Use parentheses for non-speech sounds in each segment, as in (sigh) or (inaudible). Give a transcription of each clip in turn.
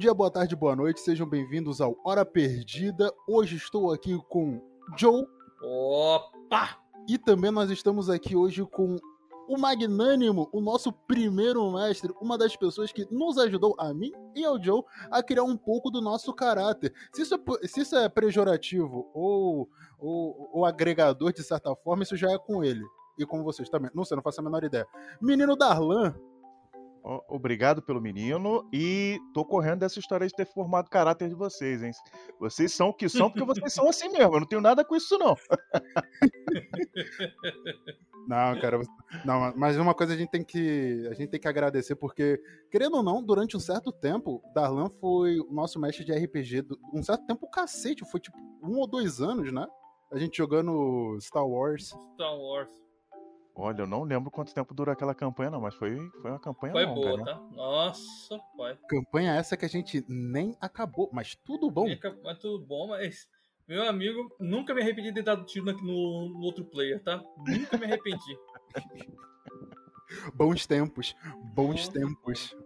dia, boa tarde, boa noite, sejam bem-vindos ao Hora Perdida. Hoje estou aqui com Joe. Opa! E também nós estamos aqui hoje com o Magnânimo, o nosso primeiro mestre, uma das pessoas que nos ajudou, a mim e ao Joe, a criar um pouco do nosso caráter. Se isso é, se isso é pejorativo ou, ou, ou agregador, de certa forma, isso já é com ele. E com vocês também. Não sei, não faço a menor ideia. Menino Darlan, Obrigado pelo menino e tô correndo dessa história de ter formado o caráter de vocês, hein? Vocês são o que são porque vocês são assim mesmo. Eu não tenho nada com isso, não. (laughs) Não, cara, não, mas uma coisa a gente tem que a gente tem que agradecer porque, querendo ou não, durante um certo tempo, Darlan foi o nosso mestre de RPG, um certo tempo cacete, foi tipo um ou dois anos, né? A gente jogando Star Wars. Star Wars. Olha, eu não lembro quanto tempo durou aquela campanha, não, mas foi, foi uma campanha Foi longa, boa, né? tá? Nossa, pai. Campanha essa que a gente nem acabou, mas tudo bom. Mas tudo bom, mas. Meu amigo, nunca me arrependi de ter dado tiro no, no- outro player, tá? Nunca me arrependi. (laughs) Bons tempos, bons tempos.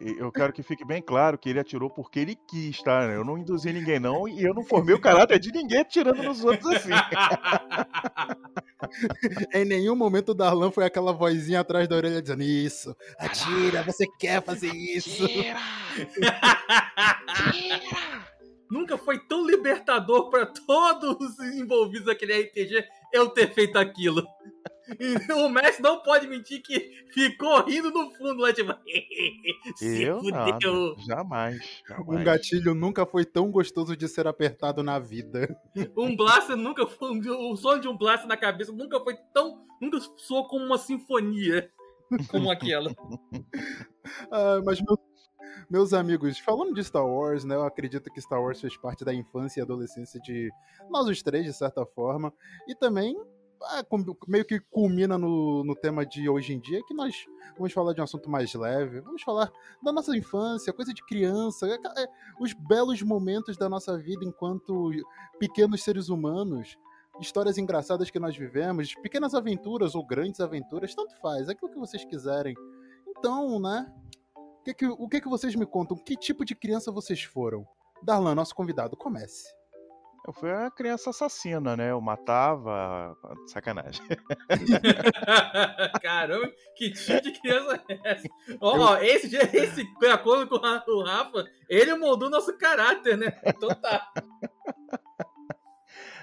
Eu quero que fique bem claro que ele atirou porque ele quis, tá? Eu não induzi ninguém, não, e eu não formei o caráter de ninguém atirando nos outros assim. (laughs) em nenhum momento o Darlan foi aquela vozinha atrás da orelha dizendo isso, atira, você quer fazer isso. Nunca foi tão libertador pra todos os envolvidos naquele RPG eu ter feito aquilo. (laughs) E o mestre não pode mentir que ficou rindo no fundo lá, tipo. (laughs) Se Eu nada, fudeu. jamais, Um jamais. gatilho nunca foi tão gostoso de ser apertado na vida. (laughs) Um blaster nunca foi. O som de um blaster na cabeça nunca foi tão. Nunca soou como uma sinfonia como aquela. Ah, mas meu- meus amigos, falando de Star Wars, né? Eu acredito que Star Wars fez parte da infância e adolescência de nós os três, de certa forma. E também meio que culmina no, no tema de hoje em dia, que nós vamos falar de um assunto mais leve. Vamos falar da nossa infância, coisa de criança, é, é, os belos momentos da nossa vida enquanto pequenos seres humanos. Histórias engraçadas que nós vivemos, pequenas aventuras ou grandes aventuras, tanto faz, é aquilo que vocês quiserem. Então, né? O que, que, o que, que vocês me contam? Que tipo de criança vocês foram? Darlan, nosso convidado, comece. Eu fui a criança assassina, né? Eu matava. Sacanagem. (laughs) Caramba, que tipo de criança é essa? Ó, ó, esse, esse, de acordo com o Rafa, ele moldou nosso caráter, né? Então tá.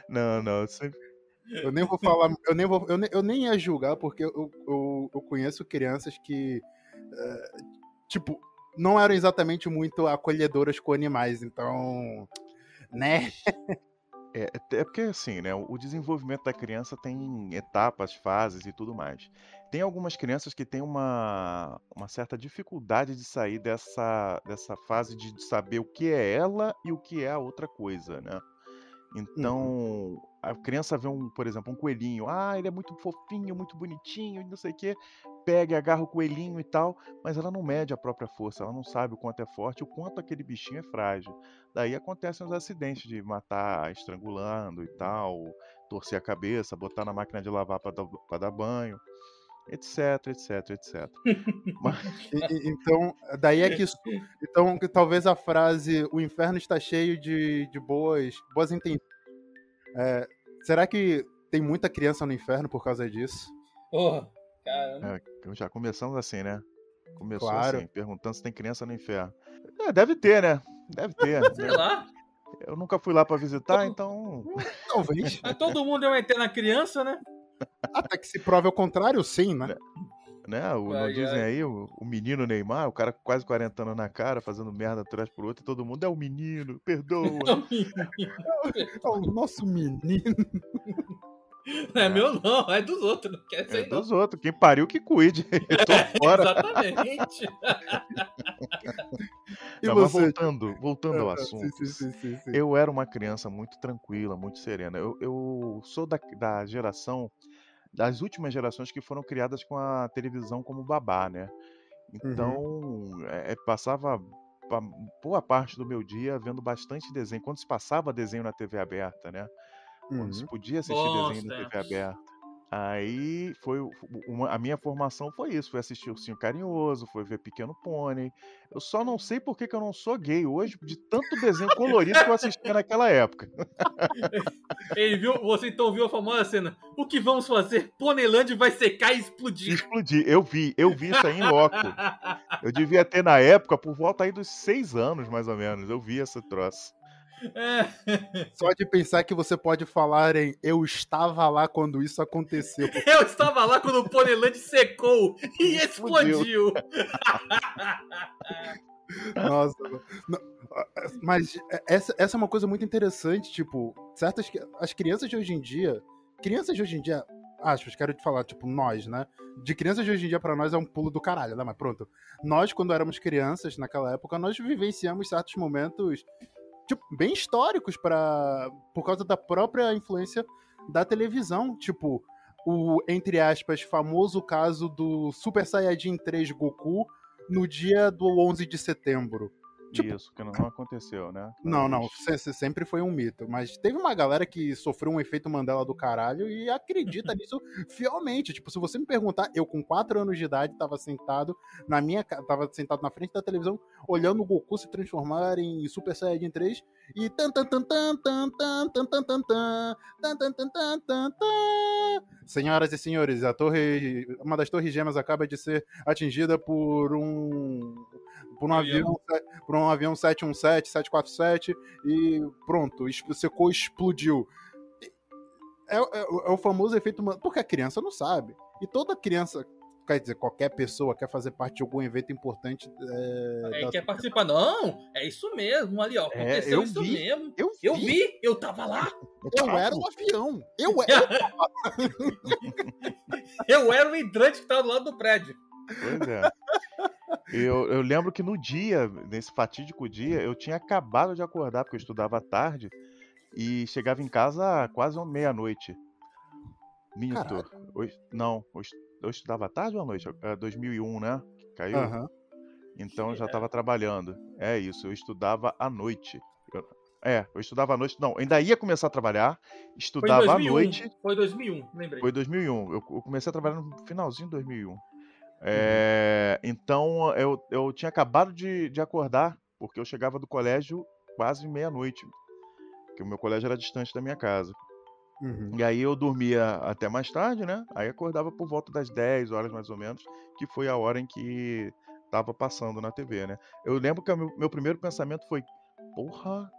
Não, não. eu sempre- Eu nem vou falar, eu nem, vou, eu nem, eu nem ia julgar, porque eu, eu, eu conheço crianças que, eh, tipo, não eram exatamente muito acolhedoras com animais, então, né? É, é porque assim, né? O desenvolvimento da criança tem etapas, fases e tudo mais. Tem algumas crianças que têm uma, uma certa dificuldade de sair dessa, dessa fase de saber o que é ela e o que é a outra coisa, né? Então, a criança vê um, por exemplo, um coelhinho. Ah, ele é muito fofinho, muito bonitinho, não sei o quê. Pega e agarra o coelhinho e tal, mas ela não mede a própria força, ela não sabe o quanto é forte, o quanto aquele bichinho é frágil. Daí acontecem os acidentes de matar estrangulando e tal, torcer a cabeça, botar na máquina de lavar para dar, pra dar banho, etc, etc, etc. Mas, E- e- então, daí é que isso, então que talvez a frase o inferno está cheio de, de boas, boas intenções. É, será que tem muita criança no inferno por causa disso? Porra, caramba. é, já começamos assim, né? Começou Claro. assim, perguntando se tem criança no inferno. É, deve ter, né? Deve ter. (laughs) Sei né? lá. Eu nunca fui lá para visitar, então. (laughs) Talvez. Mas todo mundo é uma eterna criança, né? Até que se prove ao contrário, sim, né? Né? O, não Ai, dizem ai. aí, o, o menino Neymar, o cara com quase 40 anos na cara, fazendo merda atrás pro outro, e todo mundo é o menino, perdoa. (laughs) É o nosso menino. Não é meu, não, é dos outros. Não quer É dizer, não. dos outros. Quem pariu que cuide. (laughs) Eu tô fora. Exatamente. (laughs) E Não, mas você? voltando, voltando ao Ah, assunto. Sim, sim, sim, sim, sim. Eu era uma criança muito tranquila, muito serena. Eu, eu sou da, da geração, das últimas gerações que foram criadas com a televisão como babá, né? Então, é, é, passava pa- boa parte do meu dia vendo bastante desenho. Quando se passava desenho na TV aberta, né? Quando se Uhum. podia assistir Bons desenho na TV aberta. Aí foi o- uma- a minha formação foi isso, foi assistir Ursinho Carinhoso, foi ver Pequeno Pônei. Eu só não sei por que, que eu não sou gay hoje, de tanto desenho colorido que eu assistia naquela época. (laughs) Ele viu, você então viu a famosa cena. O que vamos fazer? Ponelândia vai secar e explodir. Explodir. Eu vi, eu vi isso aí em loco. Eu devia ter na época por volta aí dos seis anos, mais ou menos. Eu vi esse troço. É, Só de pensar que você pode falar em eu estava lá quando isso aconteceu. (laughs) eu estava lá quando o Ponelândia secou e explodiu. Nossa. Mas essa, essa é uma coisa muito interessante, tipo, certas as crianças de hoje em dia, crianças de hoje em dia, acho, quero te falar, tipo, nós, né? De crianças de hoje em dia pra nós é um pulo do caralho, né? Mas pronto. Nós quando éramos crianças naquela época, nós vivenciamos certos momentos tipo, bem históricos para por causa da própria influência da televisão, tipo, o entre aspas famoso caso do Super Saiyajin 3 Goku no dia do 11 de setembro. Tipo- Isso, que não aconteceu, né? Não, não, sempre foi um mito. Mas teve uma galera que sofreu um efeito Mandela do caralho e acredita nisso fielmente. Tipo, se você me perguntar, eu com 4 anos de idade tava sentado na minha tava sentado na frente da televisão, olhando o Goku se transformar em Super Saiyajin 3 e tan tan tan tan tan tan tan tan tan tan tan tan tan tan tan tan. Senhoras e senhores, a torre, uma das torres gêmeas acaba de ser atingida por um por um Avião. por um avião 717, 747 e pronto, secou, explodiu. É, é- é o famoso efeito porque a criança não sabe. E toda criança, quer dizer, qualquer pessoa quer fazer parte de algum evento importante é, É, da- quer participar? Não, é isso mesmo ali, ó. Aconteceu eu isso vi. mesmo. Eu, Eu vi, eu tava lá. (laughs) Eu era o avião. Eu era. (laughs) Eu era o hidrante que tava do lado do prédio. Pois é. Eu, eu lembro que no dia, nesse fatídico dia, eu tinha acabado de acordar, porque eu estudava à tarde, e chegava em casa quase meia-noite. Minto. Eu- não, eu, est- eu estudava à tarde ou à noite? É 2001, né? Caiu. Aham. Então eu já É. estava trabalhando. É isso, eu estudava à noite. Eu- é, eu estudava à noite. Não, ainda ia começar a trabalhar, estudava à 2001. noite. Foi 2001, lembrei. Foi 2001. Eu, eu comecei a trabalhar no finalzinho de 2001. É, Então eu, eu tinha acabado de, de acordar, porque eu chegava do colégio quase meia-noite. Porque o meu colégio era distante da minha casa. Uhum. E aí eu dormia até mais tarde, né? Aí acordava por volta das 10 horas mais ou menos, que foi a hora em que tava passando na TV, né? Eu lembro que o meu, meu primeiro pensamento foi: porra,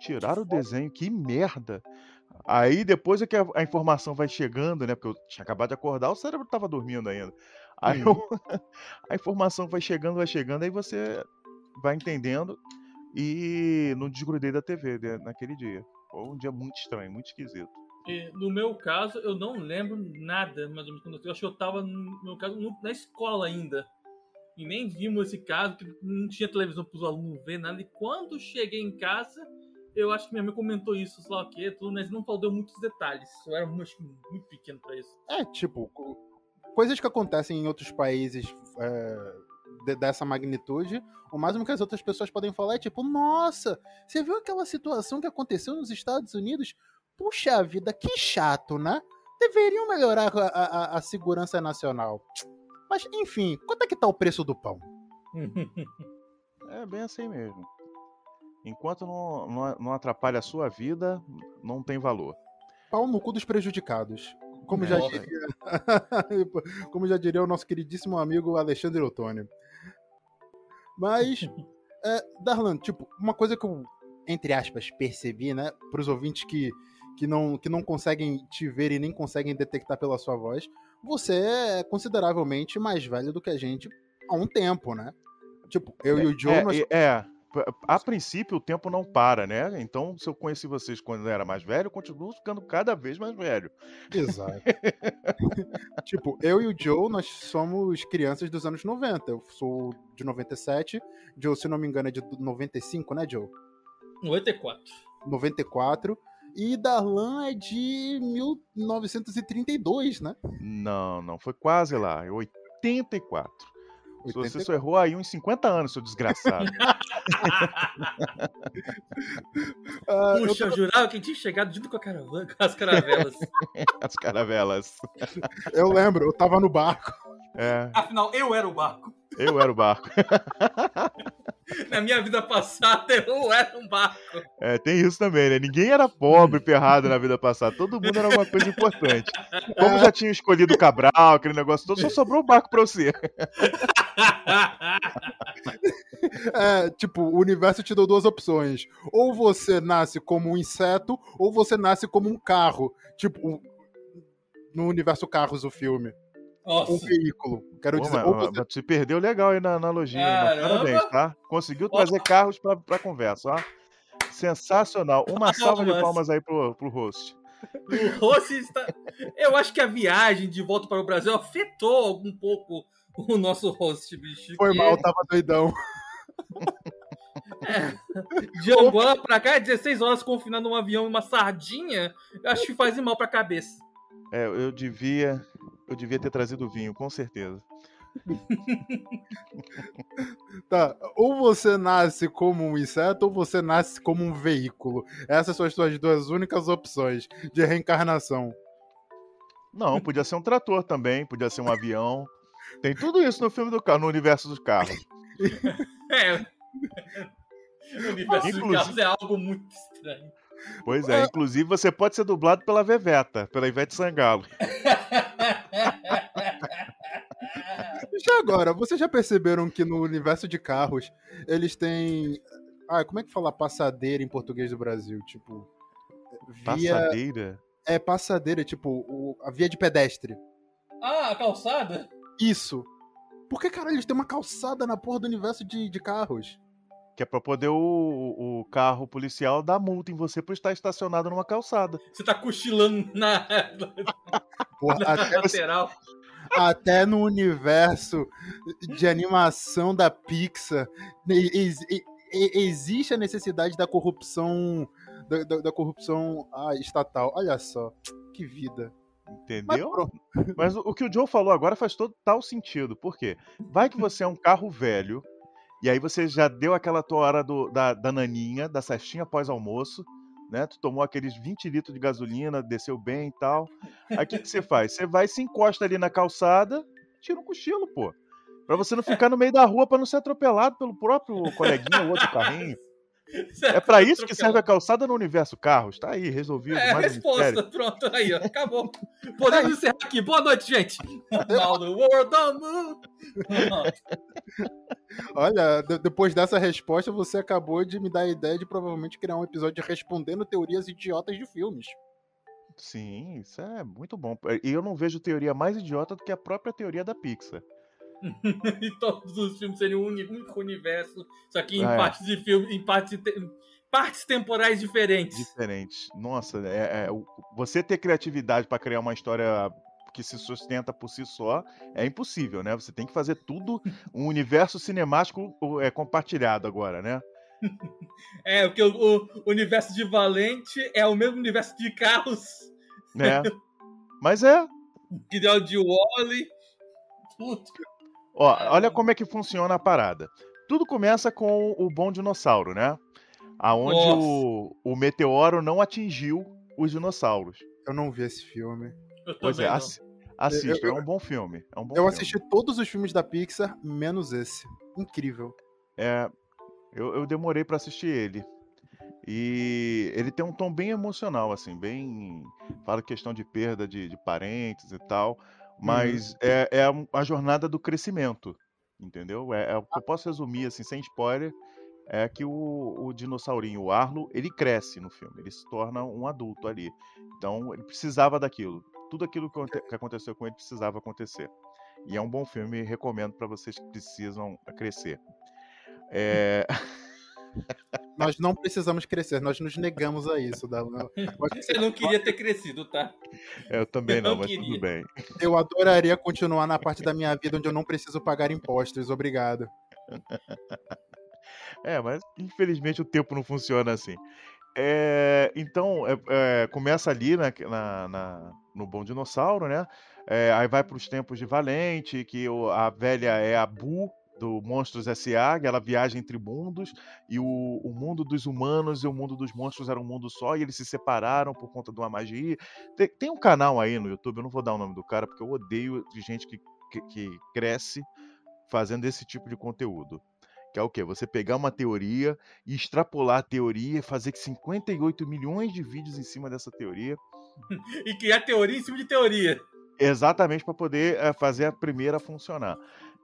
tiraram o desenho, que merda! Aí depois é que a, a informação vai chegando, né? Porque eu tinha acabado de acordar, o cérebro tava dormindo ainda. Aí eu- (laughs) a informação vai chegando, vai chegando, aí você vai entendendo. E não desgrudei da TV né, naquele dia. Foi um dia muito estranho, muito esquisito. E, no meu caso, eu não lembro nada, mais ou menos. quando Eu acho que eu tava, no meu caso, na escola ainda. E nem vimos esse caso, que não tinha televisão para os alunos ver nada. E quando cheguei em casa, eu acho que minha mãe comentou isso, sei lá o quê, tudo, mas não falou muitos detalhes. Eu era muito pequeno para isso. É, tipo, coisas que acontecem em outros países é, de- dessa magnitude, o máximo que as outras pessoas podem falar é tipo, nossa, você viu aquela situação que aconteceu nos Estados Unidos? Puxa vida, que chato, né? Deveriam melhorar a, a- a segurança nacional. Mas, enfim, quanto é que tá o preço do pão? (laughs) É bem assim mesmo. Enquanto não, não, não atrapalha a sua vida, não tem valor. Pau no cu dos prejudicados. Como já, Nossa. diria, (laughs) como já diria o nosso queridíssimo amigo Alexandre Otônio. Mas, (laughs) é, Darlan, tipo, uma coisa que eu, entre aspas, percebi, né, pros ouvintes que, que, não, que não conseguem te ver e nem conseguem detectar pela sua voz, você é consideravelmente mais velho do que a gente há um tempo, né? Tipo, eu e o Joe, É, nós... é, a princípio o tempo não para, né? Então, se eu conheci vocês quando eu era mais velho, eu continuo ficando cada vez mais velho. Exato. (laughs) (laughs) tipo, eu e o Joe, nós somos crianças dos anos 90. Eu sou de 97. Joe, se não me engano, é de 95, né, Joe? 94. 94. E Darlan é de 1932, né? Não, não, foi quase lá, é 84. Se você só errou aí uns 50 anos, seu desgraçado. (laughs) Ah, Puxa, eu, tô... jurava que tinha chegado junto com a caravana, com as caravelas. (laughs) as caravelas. Eu lembro, eu tava no barco. É. Afinal, eu era o barco. Eu era o barco. (laughs) Na minha vida passada, eu era um barco. É, tem isso também, né? Ninguém era pobre, ferrado na vida passada. Todo mundo era uma coisa importante. Como já tinha escolhido o Cabral, aquele negócio todo, só sobrou o barco pra você. (laughs) É, tipo, o universo te deu duas opções. Ou você nasce como um inseto, ou você nasce como um carro. Tipo, no universo Carros, o filme. Nossa. um veículo. Quero Pô, dizer. Mas, você... perdeu legal aí na analogia. Parabéns, tá? Conseguiu trazer carros pra, pra conversa, ó. Sensacional. Uma salva de palmas aí pro, pro host. O host está. Eu acho que a viagem de volta para o Brasil afetou um pouco o nosso host, bicho. Foi mal, tava doidão. É, (laughs) de Angola pra cá, 16 horas confinado num avião e uma sardinha, eu acho que faz mal pra cabeça. É, eu devia. Eu devia ter trazido vinho, com certeza. (laughs) tá, ou você nasce como um inseto ou você nasce como um veículo. Essas são as suas duas únicas opções de reencarnação. Não, podia ser um trator também, podia ser um avião. Tem tudo isso no filme do carro, no universo dos carros. (laughs) é. O universo Inclusive... dos carros é algo muito estranho. Pois é, inclusive você pode ser dublado pela Veveta, pela Ivete Sangalo. (laughs) Já agora, vocês já perceberam que no universo de carros eles têm. Ah, como é que fala passadeira em português do Brasil? Tipo. Via... Passadeira? É, passadeira, tipo, o... a via de pedestre. Ah, a calçada? Isso. Por que, caralho, eles têm uma calçada na porra do universo de, de carros? Que é pra poder o, o carro policial dar multa em você por estar estacionado numa calçada. Você tá cochilando na, Porra, (laughs) na até lateral. Até no universo de animação da Pixar ex, existe a necessidade da corrupção da, da, da corrupção ah, estatal. Olha só, que vida. Entendeu? Mas, Mas, o que o Joe falou agora faz total sentido. Por quê? Vai que você é um carro velho e aí você já deu aquela tua hora do, da, da naninha, da cestinha pós-almoço, né? Tu tomou aqueles 20 litros de gasolina, desceu bem e tal. Aí o que, que você (laughs) faz? Você vai, se encosta ali na calçada, tira um cochilo, pô. Pra você não ficar no meio da rua para não ser atropelado pelo próprio coleguinha ou outro carrinho. É para isso que serve a calçada no universo carros. Tá aí, resolvido. É a resposta. Pronto, aí, ó. Acabou. Podemos encerrar aqui. Boa noite, gente. The world on. Olha, depois dessa resposta, você acabou de me dar a ideia de provavelmente criar um episódio respondendo teorias idiotas de filmes. Sim, isso é muito bom. E eu não vejo teoria mais idiota do que a própria teoria da Pixar. (laughs) e todos os filmes seriam um único universo, só que em é. partes de filme, em partes, partes temporais diferentes. Diferentes. Nossa, é, é você ter criatividade para criar uma história que se sustenta por si só é impossível, né? Você tem que fazer tudo (laughs) um universo cinemático é compartilhado agora, né? (laughs) É, porque o, o universo de Valente é o mesmo universo de carros. É. Mas é. Que o de Wally. Tudo. Ó, olha como é que funciona a parada. Tudo começa com o bom dinossauro, né? Aonde o, o meteoro não atingiu os dinossauros. Eu não vi esse filme. pois é, assi assista, eu, eu, é um bom filme. É um bom eu filme. assisti todos os filmes da Pixar, menos esse. Incrível. É, eu, eu demorei para assistir ele. E ele tem um tom bem emocional, assim, bem. Fala questão de perda de, de parentes e tal. Uhum. Mas uhum. é, é a, jornada do crescimento, entendeu? É, é, o que eu posso resumir, assim, sem spoiler, é que o, o dinossaurinho, o Arlo, ele cresce no filme, ele se torna um adulto ali. Então, ele precisava daquilo. Tudo aquilo que, que aconteceu com ele precisava acontecer. E é um bom filme, recomendo para vocês que precisam crescer. É... (laughs) (laughs) (laughs) Nós não precisamos crescer, nós nos negamos a isso. Você não queria ter crescido, tá? Eu também não, não mas queria. tudo bem. Eu adoraria continuar na parte da minha vida onde eu não preciso pagar impostos. Obrigado. (laughs) É, mas infelizmente o tempo não funciona assim. É, então, é, é, começa ali na, na, na, no Bom Dinossauro, né? É, aí vai para os tempos de Valente, que o, a velha é a Bu, do Monstros S.A., que ela viaja entre mundos, e o, o, mundo dos humanos e o mundo dos monstros era um mundo só, e eles se separaram por conta de uma magia. Tem, tem um canal aí no YouTube, eu não vou dar o nome do cara, porque eu odeio de gente que, que, que cresce fazendo esse tipo de conteúdo. Que é o quê? Você pegar uma teoria e extrapolar a teoria, fazer 58 milhões de vídeos em cima dessa teoria. (laughs) e criar teoria em cima de teoria. Exatamente para poder é, fazer a primeira funcionar.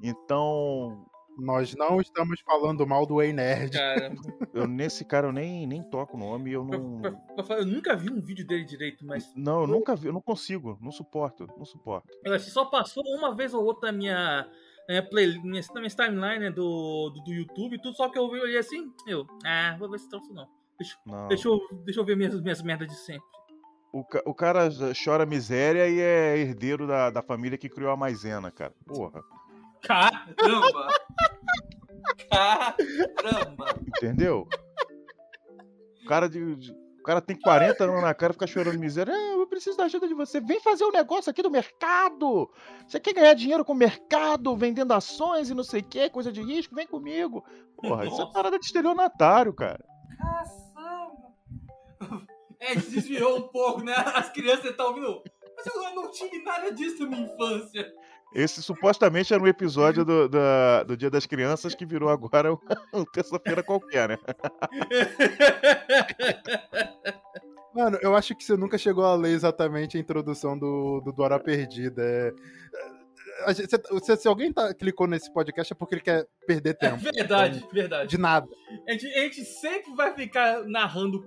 Então. Nós não estamos falando mal do Ei Nerd. Cara. (laughs) Eu, nesse cara eu nem, nem toco o nome. Eu, não... Eu, eu, nunca vi um vídeo dele direito, mas. Não, eu nunca vi, eu não consigo, não suporto, não suporto. Eu só passou uma vez ou outra na minha. Na minha, play, minha, na minha timeline né, do, do, do, YouTube, tudo só que eu olhei assim, eu, ah, vou ver se troço não. Deixa, não. Deixa, eu, deixa eu ver minhas, minhas merdas de sempre. O, o cara chora miséria e é herdeiro da, da família que criou a maisena, cara. Porra. Caramba! Caramba! Entendeu? O cara, de, o cara tem 40 anos na cara e fica chorando miséria. É, eu preciso da ajuda de você. Vem fazer o um negócio aqui do mercado. Você quer ganhar dinheiro com o mercado, vendendo ações e não sei o que, coisa de risco? Vem comigo. Porra, Nossa. isso é parada de estelionatário, cara. Caçamba! (laughs) É, desviou um pouco, né? As crianças estão ouvindo. Mas eu não tive nada disso na minha infância. Esse supostamente era um episódio do, do, do Dia das Crianças que virou agora (laughs) uma terça-feira qualquer, né? Mano, eu acho que você nunca chegou a ler exatamente a introdução do, do Dora Perdida. É... Se, se, alguém tá, clicou nesse podcast é porque ele quer perder tempo. É verdade, então, verdade. De nada. A gente, a gente, sempre vai ficar narrando.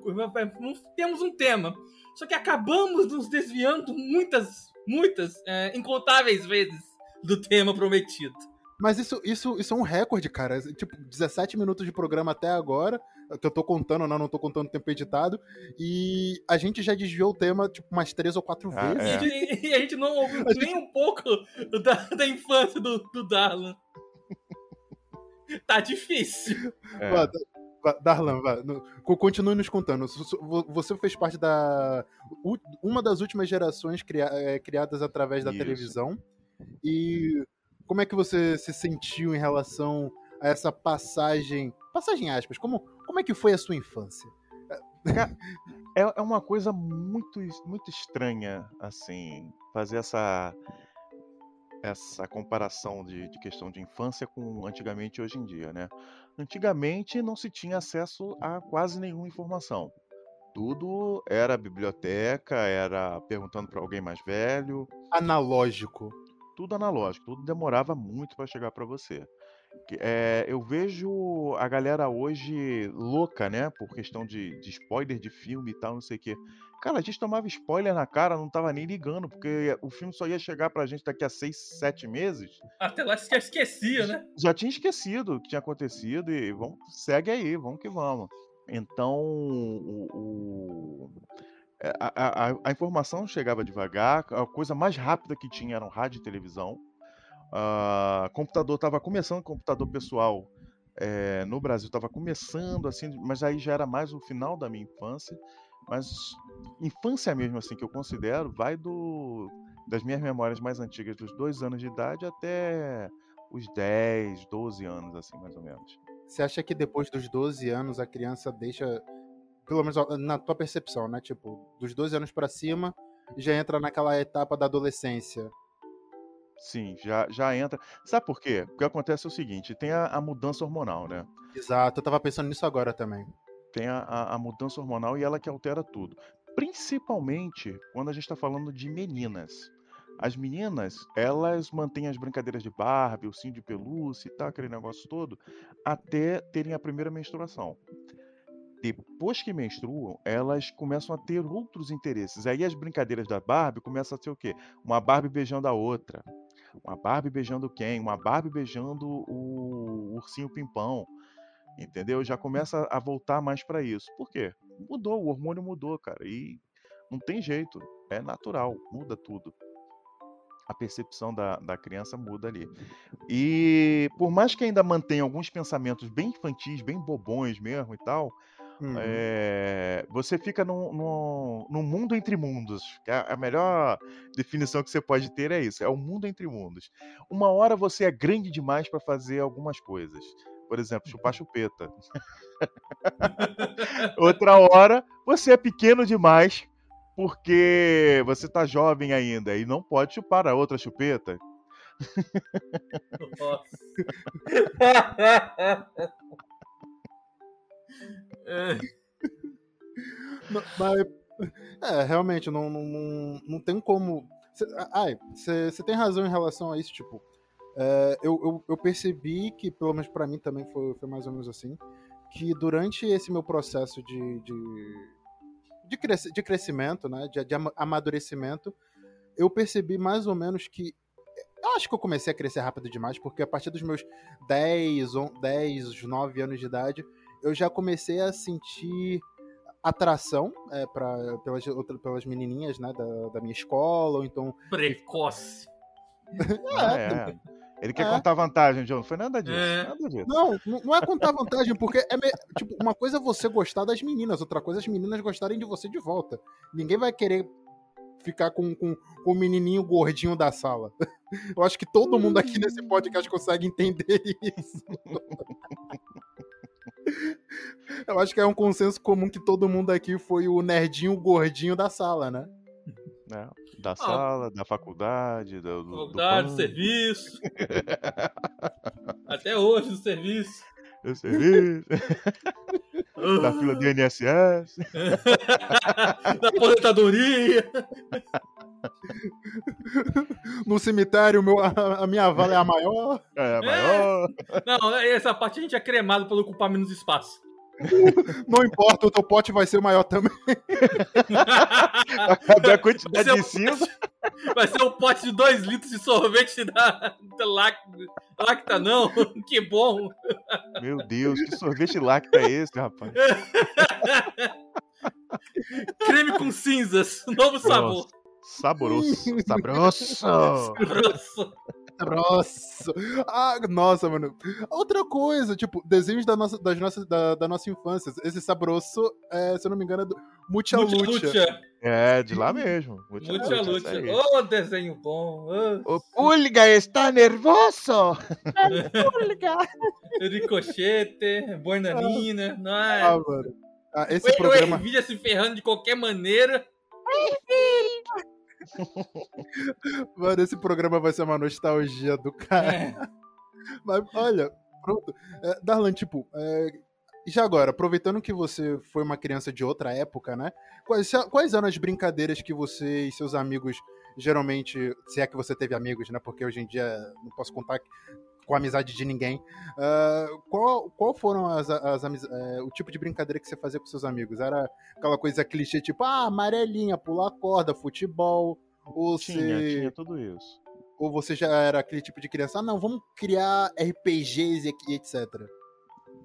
Temos um tema. Só que acabamos nos desviando muitas, muitas, é, incontáveis vezes do tema prometido. Mas isso, isso, isso é um recorde, cara. Tipo, 17 minutos de programa até agora, que eu tô contando, não, não tô contando o tempo editado, e a gente já desviou o tema, tipo, umas três ou quatro ah, vezes. É. E, e, a gente não ouviu nem gente... um pouco da, da infância do, do Darlan. tá difícil. É. Darlan, vai, continue nos contando. Você fez parte da. Uma das últimas gerações é, criadas através da Isso. televisão. E como é que você se sentiu em relação a essa passagem, passagem aspas, como, como é que foi a sua infância? É, é uma coisa muito, muito estranha, assim, fazer essa essa comparação de, de, questão de infância com antigamente e hoje em dia, né? Antigamente não se tinha acesso a quase nenhuma informação. Tudo era biblioteca, era perguntando para alguém mais velho. Analógico tudo analógico, tudo demorava muito para chegar para você. É, eu vejo a galera hoje louca, né? Por questão de, de spoiler de filme e tal, não sei o quê. Cara, a gente tomava spoiler na cara, não tava nem ligando, porque o filme só ia chegar pra gente daqui a seis, sete meses. Até lá você já esquecia, né? Já tinha esquecido o que tinha acontecido e vamos, segue aí, vamos que vamos. Então, o, o a, a, a, informação chegava devagar, a coisa mais rápida que tinha era um rádio e televisão. Uh, computador estava começando, computador pessoal é, no Brasil estava começando, assim, mas aí já era mais o final da minha infância. Mas infância mesmo, assim, que eu considero, vai do das minhas memórias mais antigas, dos dois anos de idade até os 10, 12 anos, assim, mais ou menos. Você acha que depois dos 12 anos a criança deixa pelo menos na tua percepção, né? Tipo, dos 12 anos para cima, já entra naquela etapa da adolescência. Sim, já, já entra. Sabe por quê? O que acontece é o seguinte: tem a, a mudança hormonal, né? Exato, eu tava pensando nisso agora também. Tem a, a, a mudança hormonal e ela que altera tudo. Principalmente quando a gente está falando de meninas. As meninas, elas mantêm as brincadeiras de Barbie, o sim de pelúcia e tal, aquele negócio todo, até terem a primeira menstruação depois que menstruam, elas começam a ter outros interesses. Aí as brincadeiras da Barbie começam a ser o quê? Uma Barbie beijando a outra. Uma Barbie beijando quem? Uma Barbie beijando o ursinho pimpão. Entendeu? Já começa a voltar mais para isso. Por quê? Mudou, o hormônio mudou, cara. E não tem jeito. É natural, muda tudo. A percepção da, da criança muda ali. E por mais que ainda mantenha alguns pensamentos bem infantis, bem bobões mesmo e tal, Uhum. É, você fica num, num, num mundo entre mundos. que A, a melhor definição que você pode ter é isso: é o mundo entre mundos. Uma hora você é grande demais para fazer algumas coisas. Por exemplo, chupar chupeta. (laughs) Outra hora você é pequeno demais porque você tá jovem ainda e não pode chupar a outra chupeta. Nossa. (laughs) (laughs) É, Mas, é, realmente, não, não, não, tem como. Cê, ai, você tem razão em relação a isso, tipo. é, eu, eu, eu percebi que, pelo menos pra mim também foi, foi mais ou menos assim, que durante esse meu processo de, de, de, cresce, de crescimento, né, de, de ama- amadurecimento, eu percebi mais ou menos que. Eu acho que eu comecei a crescer rápido demais, porque a partir dos meus 10, on- 10 9 anos de idade, eu já comecei a sentir atração é, pra, pelas, outra- pelas menininhas né, da, da minha escola, ou então. precoce. (laughs) Ah, é. Ele quer É. contar vantagem, John. Não foi nada disso. É. Nada disso. Não, não não é contar vantagem, porque é me- tipo, uma coisa é você gostar das meninas, outra coisa é as meninas gostarem de você de volta. Ninguém vai querer ficar com, com, com o menininho gordinho da sala. (laughs) Eu acho que todo mundo aqui nesse podcast consegue entender isso. (laughs) Eu acho que é um consenso comum que todo mundo aqui foi o nerdinho gordinho da sala, né? né? Da sala, da faculdade, do, do, do Faculdade, banco, serviço. (laughs) Até hoje no serviço. do serviço, (laughs) da fila do INSS. da (laughs) aposentadoria. (laughs) No cemitério, meu, a, a minha vala é a maior. É, maior. Não, essa parte a gente é cremado por ocupar menos espaço. (laughs) Não importa, o teu pote vai ser maior também. (laughs) da quantidade Vai de ser um cinza. Vai ser um pote de 2 litros de sorvete da, da Lac- Lacta, não. Que bom. Meu Deus, que sorvete lacta é esse, rapaz? Creme com cinzas. Novo sabor. (laughs) Saboroso. Saboroso. Grosso. Nossa. Ah, nossa, mano. Outra coisa, tipo, desenhos da nossa, das nossas, da, da nossa infância. Esse sabroso, é, se eu não me engano, é do Mucha Lucha. É, de lá mesmo. Mucha Mucha lucha. Ô, desenho bom. Ô, O Pulga está nervoso. (laughs) ricochete, boinanina. Ah, Nossa. mano. Ah, esse O, o programa. Ervilha se ferrando de qualquer maneira. (laughs) Mano, esse programa vai ser uma nostalgia do cara. É. Mas, olha, pronto. É, Darlan, tipo, é, já agora, aproveitando que você foi uma criança de outra época, né? Quais, quais eram as brincadeiras que você e seus amigos geralmente, se é que você teve amigos, né? Porque hoje em dia não posso contar com a amizade de ninguém. Ah, qual, qual foram as, as amiz- é, o tipo de brincadeira que você fazia com seus amigos? Era aquela coisa clichê, tipo, ah, amarelinha, pular corda, futebol? Ou Tinha, você, tinha tudo isso. ou você já era aquele tipo de criança, ah, não, vamos criar RPGs e e etc.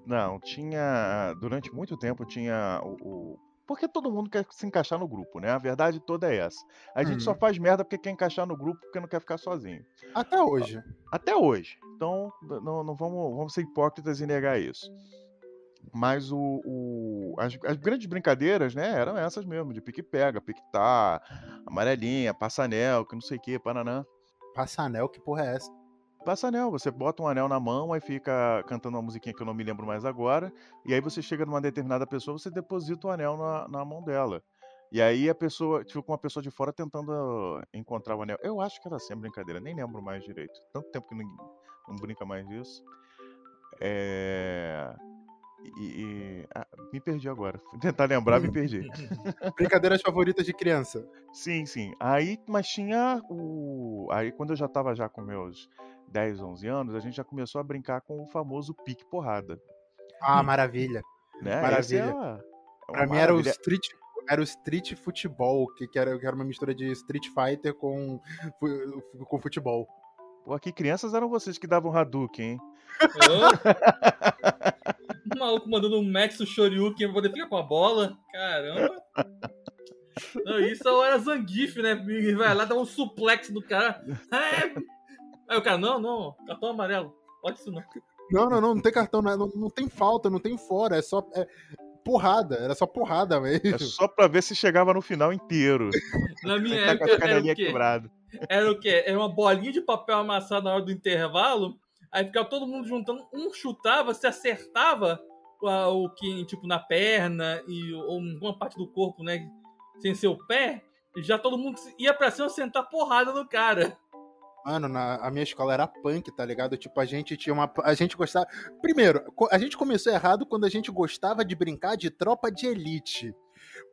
Não, tinha. Durante muito tempo tinha o. o- Porque todo mundo quer se encaixar no grupo, né? A verdade toda é essa. A gente só Uhum. faz merda porque quer encaixar no grupo porque não quer ficar sozinho. Até hoje. Até hoje. Então, não, não vamos, vamos ser hipócritas e negar isso. Mas o, o- as, as grandes brincadeiras, né, eram essas mesmo, de pique-pega, pique-tá, amarelinha, passanel, que não sei o que, pananã. Passa anel, que porra é essa? Passanel, você bota um anel na mão, aí fica cantando uma musiquinha que eu não me lembro mais agora, e aí você chega numa determinada pessoa, você deposita o anel na, na mão dela. E aí a pessoa, fica uma pessoa de fora tentando encontrar o anel. Eu acho que era assim a brincadeira, nem lembro mais direito. Tanto tempo que não, não brinca mais disso. É... E, e- ah, me perdi agora. Fui tentar lembrar, me perdi. (laughs) Brincadeiras favoritas de criança. Sim, sim. Aí, mas tinha o. Aí, quando eu já tava já com meus 10, 11 anos, a gente já começou a brincar com o famoso pique porrada. Ah, maravilha. Né? Maravilha. É uma- é uma Pra mim era o maravilha. street, era o street futebol, que, que, era, que era uma mistura de Street Fighter com, com futebol. Pô, aqui crianças eram vocês que davam Hadouken, hein? (laughs) O maluco mandando um do Shoryuken pra poder ficar com a bola. Caramba. Não, isso era Zangief, né? Vai lá dar um suplex no cara. É. Aí o cara, não, não, cartão amarelo. Pode isso não. Não, não, não, não tem cartão, não, não, tem falta, não tem fora, é só. é- porrada, era só porrada mesmo. É só pra ver se chegava no final inteiro. Na minha Tá época era o quê? quebrada. Era o quê? Era uma bolinha de papel amassada na hora do intervalo. Aí ficava todo mundo juntando. Um chutava, se acertava o que, tipo, na perna e ou em alguma parte do corpo, né? Sem ser o pé. e Já todo mundo ia pra cima sentar porrada no cara. Mano, na, a minha escola era punk, tá ligado? Tipo, a gente tinha uma. A gente gostava. Primeiro, a gente começou errado quando a gente gostava de brincar de tropa de elite.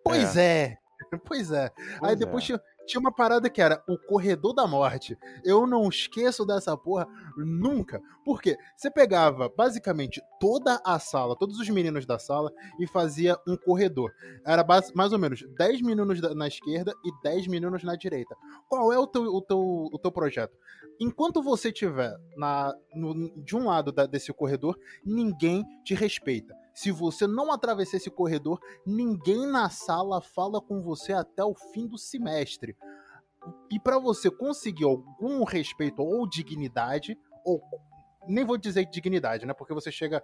Pois é. (laughs) Pois é. Pois Aí depois é. tinha, tinha uma parada que era o corredor da morte. Eu não esqueço dessa porra nunca. Por quê? Você pegava basicamente toda a sala, todos os meninos da sala, e fazia um corredor. Era mais ou menos 10 meninos na esquerda e 10 meninos na direita. Qual é o teu, o teu, o teu projeto? Enquanto você estiver na, no- de um lado da- desse corredor, ninguém te respeita. Se você não atravessar esse corredor, ninguém na sala fala com você até o fim do semestre. E para você conseguir algum respeito ou dignidade, ou nem vou dizer dignidade, né? Porque você chega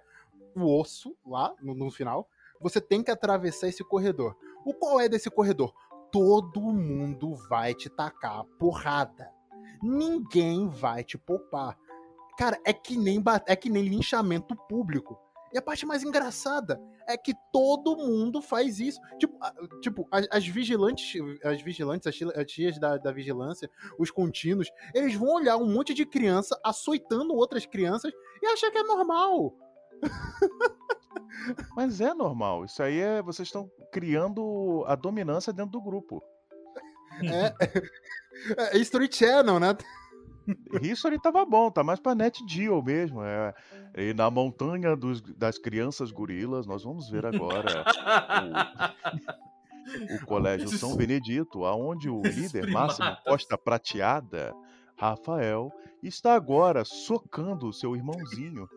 o osso lá no, no final, você tem que atravessar esse corredor. O qual é desse corredor? Todo mundo vai te tacar porrada. Ninguém vai te poupar. Cara, é que nem é que nem linchamento público. E a parte mais engraçada é que todo mundo faz isso. Tipo, tipo as, as vigilantes, as vigilantes, as, tia- as tias da, da vigilância, os contínuos, eles vão olhar um monte de criança açoitando outras crianças e achar que é normal. (laughs) Mas é normal. Isso aí é. Vocês estão criando a dominância dentro do grupo. É, é History Channel, né? Isso ali tava bom, tá mais pra Net Geo mesmo. É, e na montanha dos- das crianças gorilas, nós vamos ver agora o (laughs) Colégio São Benedito, aonde o líder Máximo. Costa Prateada, Rafael, está agora socando o seu irmãozinho.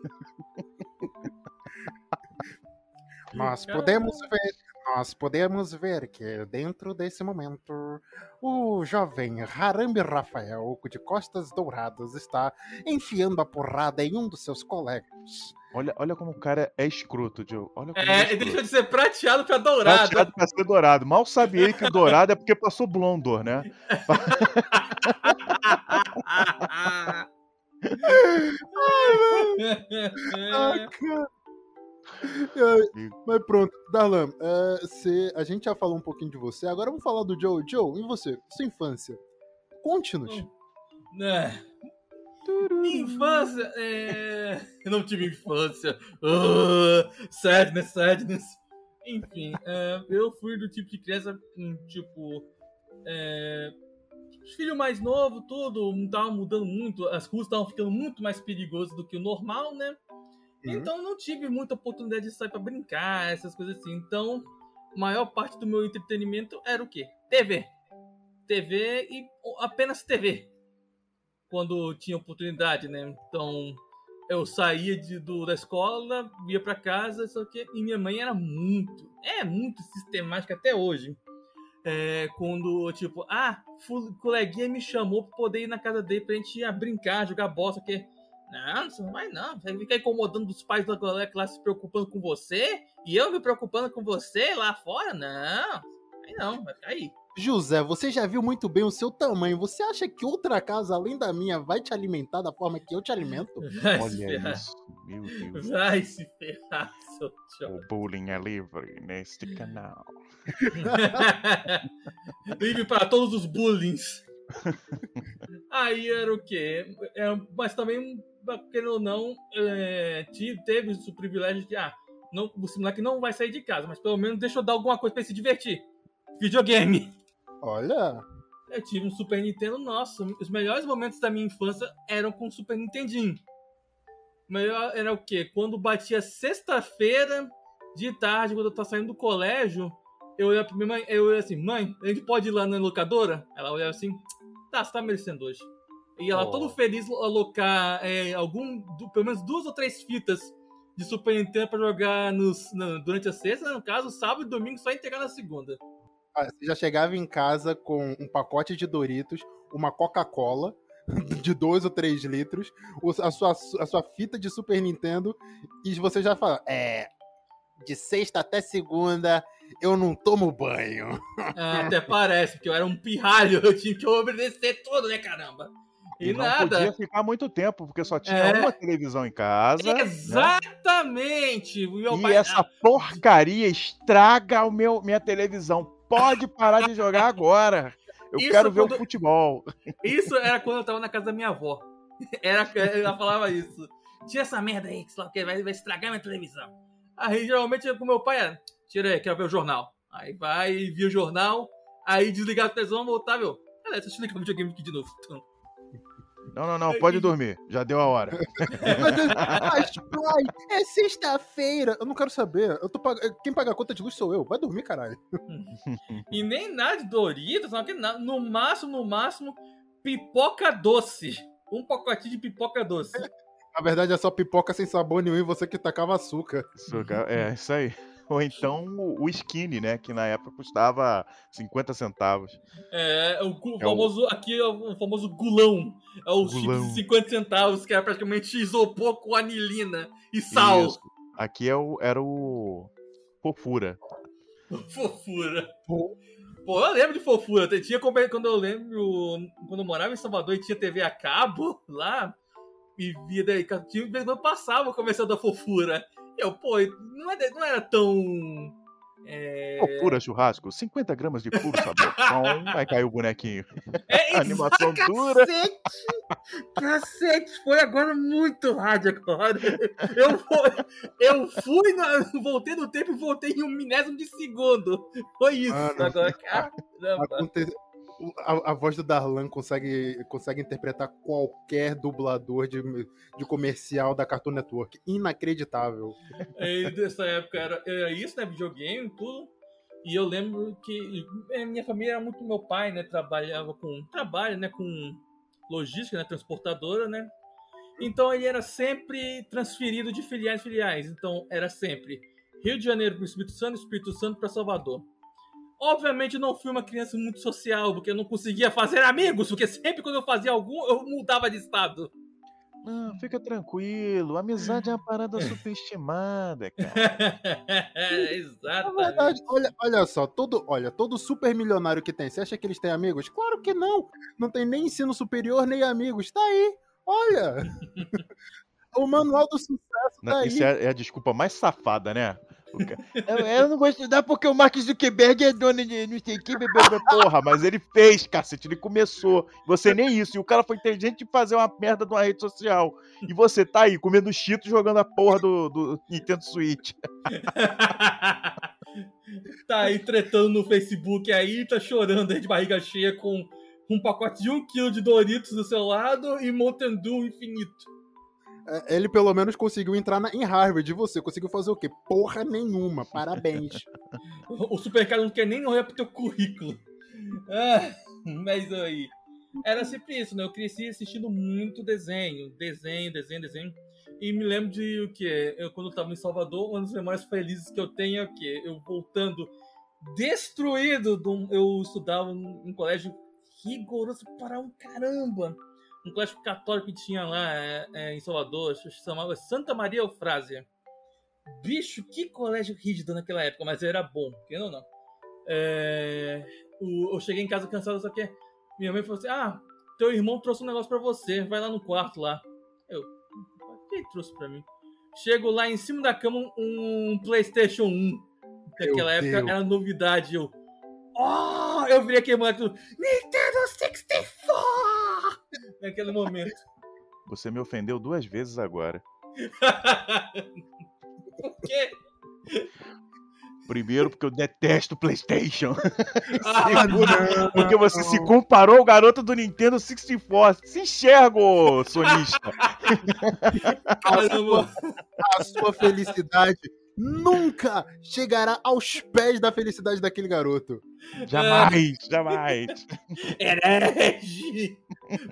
Nós podemos ver, nós podemos ver que dentro desse momento o jovem Harambe Rafael de costas douradas está enfiando a porrada em um dos seus colegas. Olha, olha como o cara é escroto, Joe. Olha como ele é É, escroto. deixa de ser prateado pra dourado. Prateado pra ser dourado. Mal sabe ele que o dourado é porque passou Blondor, né? (laughs) (laughs) (laughs) Ah, cara. Mas pronto, Darlan, é, cê- a gente já falou um pouquinho de você, agora vamos falar do Joe. Joe, e você? Sua infância? Conte-nos. É. Minha infância, é... eu não tive infância. Ah, sadness, sadness. Enfim, é, eu fui do tipo de criança, tipo, é, filho mais novo, tudo, não tava mudando muito, as ruas estavam ficando muito mais perigosas do que o normal, né? Uhum. Então não tive muita oportunidade de sair pra brincar, essas coisas assim. Então, maior parte do meu entretenimento era o quê? TV. TV e apenas TV. Quando tinha oportunidade, né? Então, eu saía de, do, da escola, ia pra casa, só que e minha mãe era muito, é muito sistemática até hoje. É, quando, tipo, ah, o coleguinha me chamou pra poder ir na casa dele pra gente ir brincar, jogar bosta, que não, você não vai não. Vai ficar incomodando os pais da galera que lá se preocupando com você e eu me preocupando com você lá fora? Não. Aí não, vai ficar aí. José, você já viu muito bem o seu tamanho. Você acha que outra casa além da minha vai te alimentar da forma que eu te alimento? (laughs) Vai Olha isso. Meu Deus. Vai se ferrar, seu tchau. O bullying é livre neste canal. (laughs) Livre para todos os bullying. Aí era o quê? É, mas também, querendo ou não, é, teve o privilégio de, ah, não, o moleque não vai sair de casa, mas pelo menos deixa eu dar alguma coisa pra ele se divertir. Videogame. Olha, Eu tive um Super Nintendo, nossa, os melhores momentos da minha infância eram com o Super Nintendinho. O melhor era o quê? Quando batia sexta-feira de tarde, quando eu tava saindo do colégio, eu olhava pra minha mãe, eu olhava assim, mãe, a gente pode ir lá na locadora? Ela olhava assim, tá, você tá merecendo hoje. E ela Oh. todo feliz alocar é, algum, du- pelo menos duas ou três fitas de Super Nintendo pra jogar nos, na- durante a sexta, no caso, sábado e domingo só entregar na segunda. ah, você já chegava em casa com um pacote de Doritos, uma Coca-Cola (laughs) de 2 ou 3 litros, a sua, a sua fita de Super Nintendo, e você já fala, é, de sexta até segunda eu não tomo banho. Ah, até parece, porque eu era um pirralho, eu tinha que obedecer tudo, né, caramba? E, E não nada. podia ficar muito tempo, porque só tinha É. uma televisão em casa. né? Exatamente! Meu E pai- essa porcaria estraga o meu, minha televisão. Pode parar de jogar (laughs) agora. Eu Isso quero ver quando- o futebol. Isso era quando eu tava na casa da minha avó. Era, ela falava isso. Tira essa merda aí, que vai, vai estragar minha televisão. Aí geralmente eu com meu pai era, tira aí, quero ver o jornal. Aí vai, via o jornal, aí desligava a televisão, voltava eu. Galera, deixa eu ligar o videogame aqui de novo. Então, (laughs) Não, não, não, pode dormir. Já deu a hora. Mas, pai, é sexta-feira. Eu não quero saber. Eu tô pag... Quem paga a conta de luz sou eu. Vai dormir, caralho. (laughs) E nem nada de Doritos, não, que nada. no máximo, no máximo, pipoca doce. Um pacotinho de pipoca doce. (laughs) Na verdade é só pipoca sem sabor nenhum e você que tacava açúcar. Cara, É, isso aí. Ou então o o skinny, né? Que na época custava 50 centavos. É, o, É o- famoso, aqui é o famoso gulão. É o chips Gulão. de 50 centavos, que era praticamente isopor com anilina e sal. Isso. Aqui é o, era o. Fofura. (laughs) Fofura. Pô. Pô, eu lembro de fofura. Tinha como- quando eu lembro, quando eu morava em Salvador e tinha TV a cabo lá, e via daí, tinha passava o comercial da fofura. Eu, pô, não era, não era tão. É, Fofura churrasco, 50 gramas de puro sabor. Pum, Vai cair o bonequinho. (laughs) é (laughs) Animação exa- dura. Cacete! Cacete! Foi agora muito rádio agora. Eu, fui- eu fui, na- voltei no tempo e voltei em um milésimo de segundo. Foi isso Mano. agora, caramba. Aconte- o- A, a voz do Darlan consegue, consegue interpretar qualquer dublador de, de comercial da Cartoon Network. Inacreditável. Aí, dessa época era, era isso, né? Videogame, tudo. E eu lembro que é, minha família era muito meu pai, né? Trabalhava com trabalho, né? Com logística, né? Transportadora, né? Então ele era sempre transferido de filiais em filiais. Então era sempre Rio de Janeiro para o Espírito Santo, Espírito Santo para Salvador. Obviamente não fui uma criança muito social, porque eu não conseguia fazer amigos, porque sempre quando eu fazia algum, eu mudava de estado. Não, fica tranquilo. Amizade é uma parada (laughs) superestimada, (laughs) cara. Na Exatamente. verdade, olha, olha só, todo, olha, todo super milionário que tem, você acha que eles têm amigos? Claro que não. Não tem nem ensino superior, nem amigos. Tá aí, olha. (laughs) o manual do sucesso tá Não, aí. Isso é, é a desculpa mais safada, né? O ca- Eu, eu não vou estudar porque o Mark Zuckerberg é dono de não sei que, blá. porra, mas ele fez, cacete, ele começou. Você nem isso. E o cara foi inteligente de fazer uma merda de uma rede social. E você tá aí comendo cheetos jogando a porra do, do Nintendo Switch. (laughs) tá aí tretando no Facebook aí, tá chorando aí de barriga cheia com um pacote de um quilo de Doritos do seu lado e Mountain Dew infinito. É, Ele pelo menos conseguiu entrar na- em Harvard. E você conseguiu fazer o quê? Porra nenhuma. Parabéns. (laughs) O supermercado não quer nem olhar pro teu currículo. Ah, mas aí. Era sempre isso, né? Eu cresci assistindo muito desenho. Desenho, desenho, desenho. E me lembro de o que? Eu, quando eu tava em Salvador, uma das memórias felizes que eu tenho é o quê? Eu voltando destruído. de um- eu estudava em um colégio rigoroso para um caramba. Um colégio católico que tinha lá é, é, em Salvador, se chamava Santa Maria Eufrásia. Bicho, que colégio rígido naquela época, mas era bom, que não, não. É, o- eu cheguei em casa cansado, só que minha mãe falou assim: Ah, teu irmão trouxe um negócio pra você, vai lá no quarto lá. Eu, quem trouxe pra mim? Chego lá em cima da cama um, PlayStation 1. Naquela época Deus. era novidade. Eu, oh! Eu virei aquele moleque tudo, Nintendo 64! Naquele momento. Você me ofendeu duas vezes agora. (laughs) Por quê? Primeiro, porque eu detesto PlayStation. (laughs) Ah, Segundo, porque você se comparou ao garoto do Nintendo 64. Se enxerga, ô sonista. (laughs) caramba. A sua felicidade nunca chegará aos pés da felicidade daquele garoto. Jamais, jamais. Herege!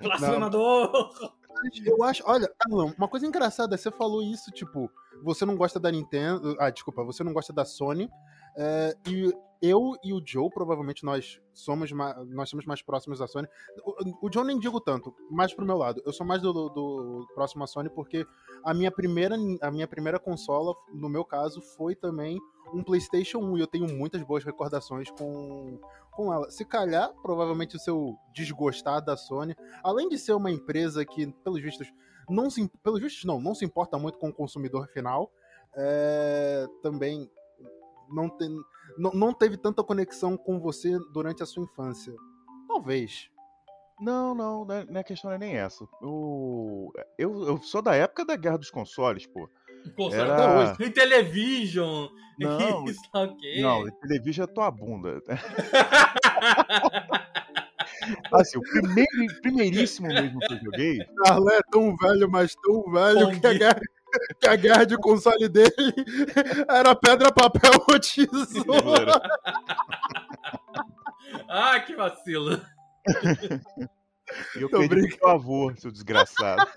Blasfemador! Eu acho, olha, uma coisa engraçada, você falou isso, tipo, você não gosta da Nintendo, ah, desculpa, você não gosta da Sony, É, e eu e o Joe, provavelmente, nós somos mais, nós somos mais próximos da Sony. O, o Joe nem digo tanto, mais pro meu lado. Eu sou mais do, do, próximo à Sony porque a minha, primeira, a minha primeira consola, no meu caso, foi também um PlayStation 1 e eu tenho muitas boas recordações com, com ela. Se calhar, provavelmente o seu desgostar da Sony, além de ser uma empresa que, pelos vistos, não se, pelos vistos não, não se importa muito com o consumidor final, é, também não, tem, não, não teve tanta conexão com você durante a sua infância. Talvez. Não, não, não é, a questão não é nem essa. Eu, eu, eu sou da época da Guerra dos Consoles, pô. Console Era... hoje. Em Television. (laughs) Não, Isso, okay. não, Television é tua bunda. (laughs) assim, o primeiro, primeiríssimo mesmo que eu joguei. Arlé é tão velho, mas tão velho que a, guerra, que a guerra de console dele (laughs) era pedra, papel ou tesoura. ah, que vacilo. E eu perdi brincando. meu avô, seu desgraçado.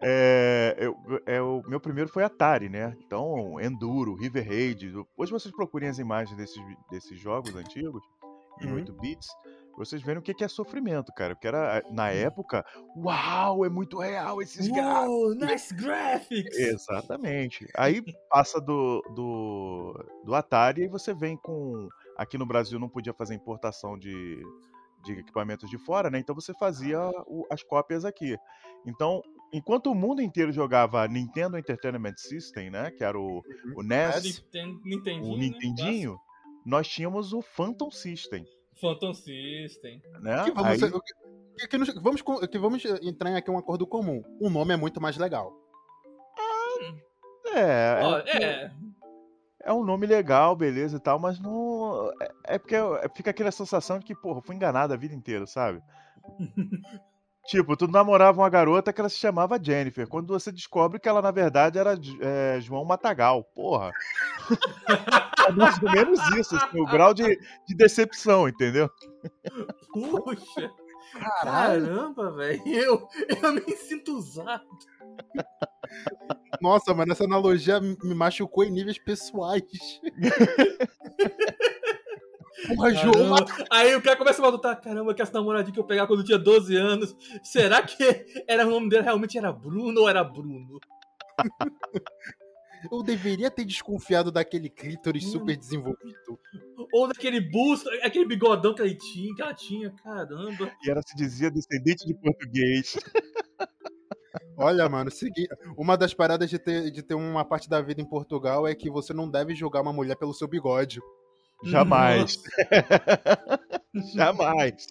É, eu, é, o meu primeiro foi Atari, né? Então, Enduro, River Raid. Hoje vocês procurem as imagens desses, desses jogos antigos, em uhum. 8 bits, vocês verem o que é sofrimento, cara. Porque era, na época, uau, é muito real esses gráficos. Nice graphics! Exatamente. Aí passa do, do, do Atari e você vem com. Aqui no Brasil não podia fazer importação de, de equipamentos de fora, né? Então você fazia o, as cópias aqui. Então, enquanto o mundo inteiro jogava Nintendo Entertainment System, né? Que era o, uhum. o NES, Nintendinho, o Nintendinho, né? nós tínhamos o Phantom System. Phantom System. Né? Que vamos, Aí... que, que, que, vamos, que vamos entrar aqui um acordo comum. O nome é muito mais legal. Ah, é, é, é, é um nome legal, beleza e tal, mas não. É, é porque é, fica aquela sensação de que, porra, fui enganado a vida inteira, sabe? (laughs) tipo, tu namorava uma garota que ela se chamava Jennifer. Quando você descobre que ela, na verdade, era é, João Matagal. Porra. (laughs) é mais ou menos isso, assim, o grau de, de decepção, entendeu? Puxa. Caramba, velho. (laughs) Eu, eu me sinto usado. Nossa, mano, essa analogia me machucou em níveis pessoais. (laughs) Porra, João. Aí o cara começa a perguntar: caramba, que essa namoradinha que eu pegava quando eu tinha 12 anos, será que era, o nome dele realmente era Bruno ou era Bruno? (laughs) Eu deveria ter desconfiado daquele clítoris hum. super desenvolvido. Ou daquele busto, aquele bigodão que, ele tinha, que ela tinha, caramba. E ela se dizia descendente de português. (laughs) Olha, mano, segui... uma das paradas de ter, de ter uma parte da vida em Portugal é que você não deve julgar uma mulher pelo seu bigode. Jamais. (laughs) Jamais.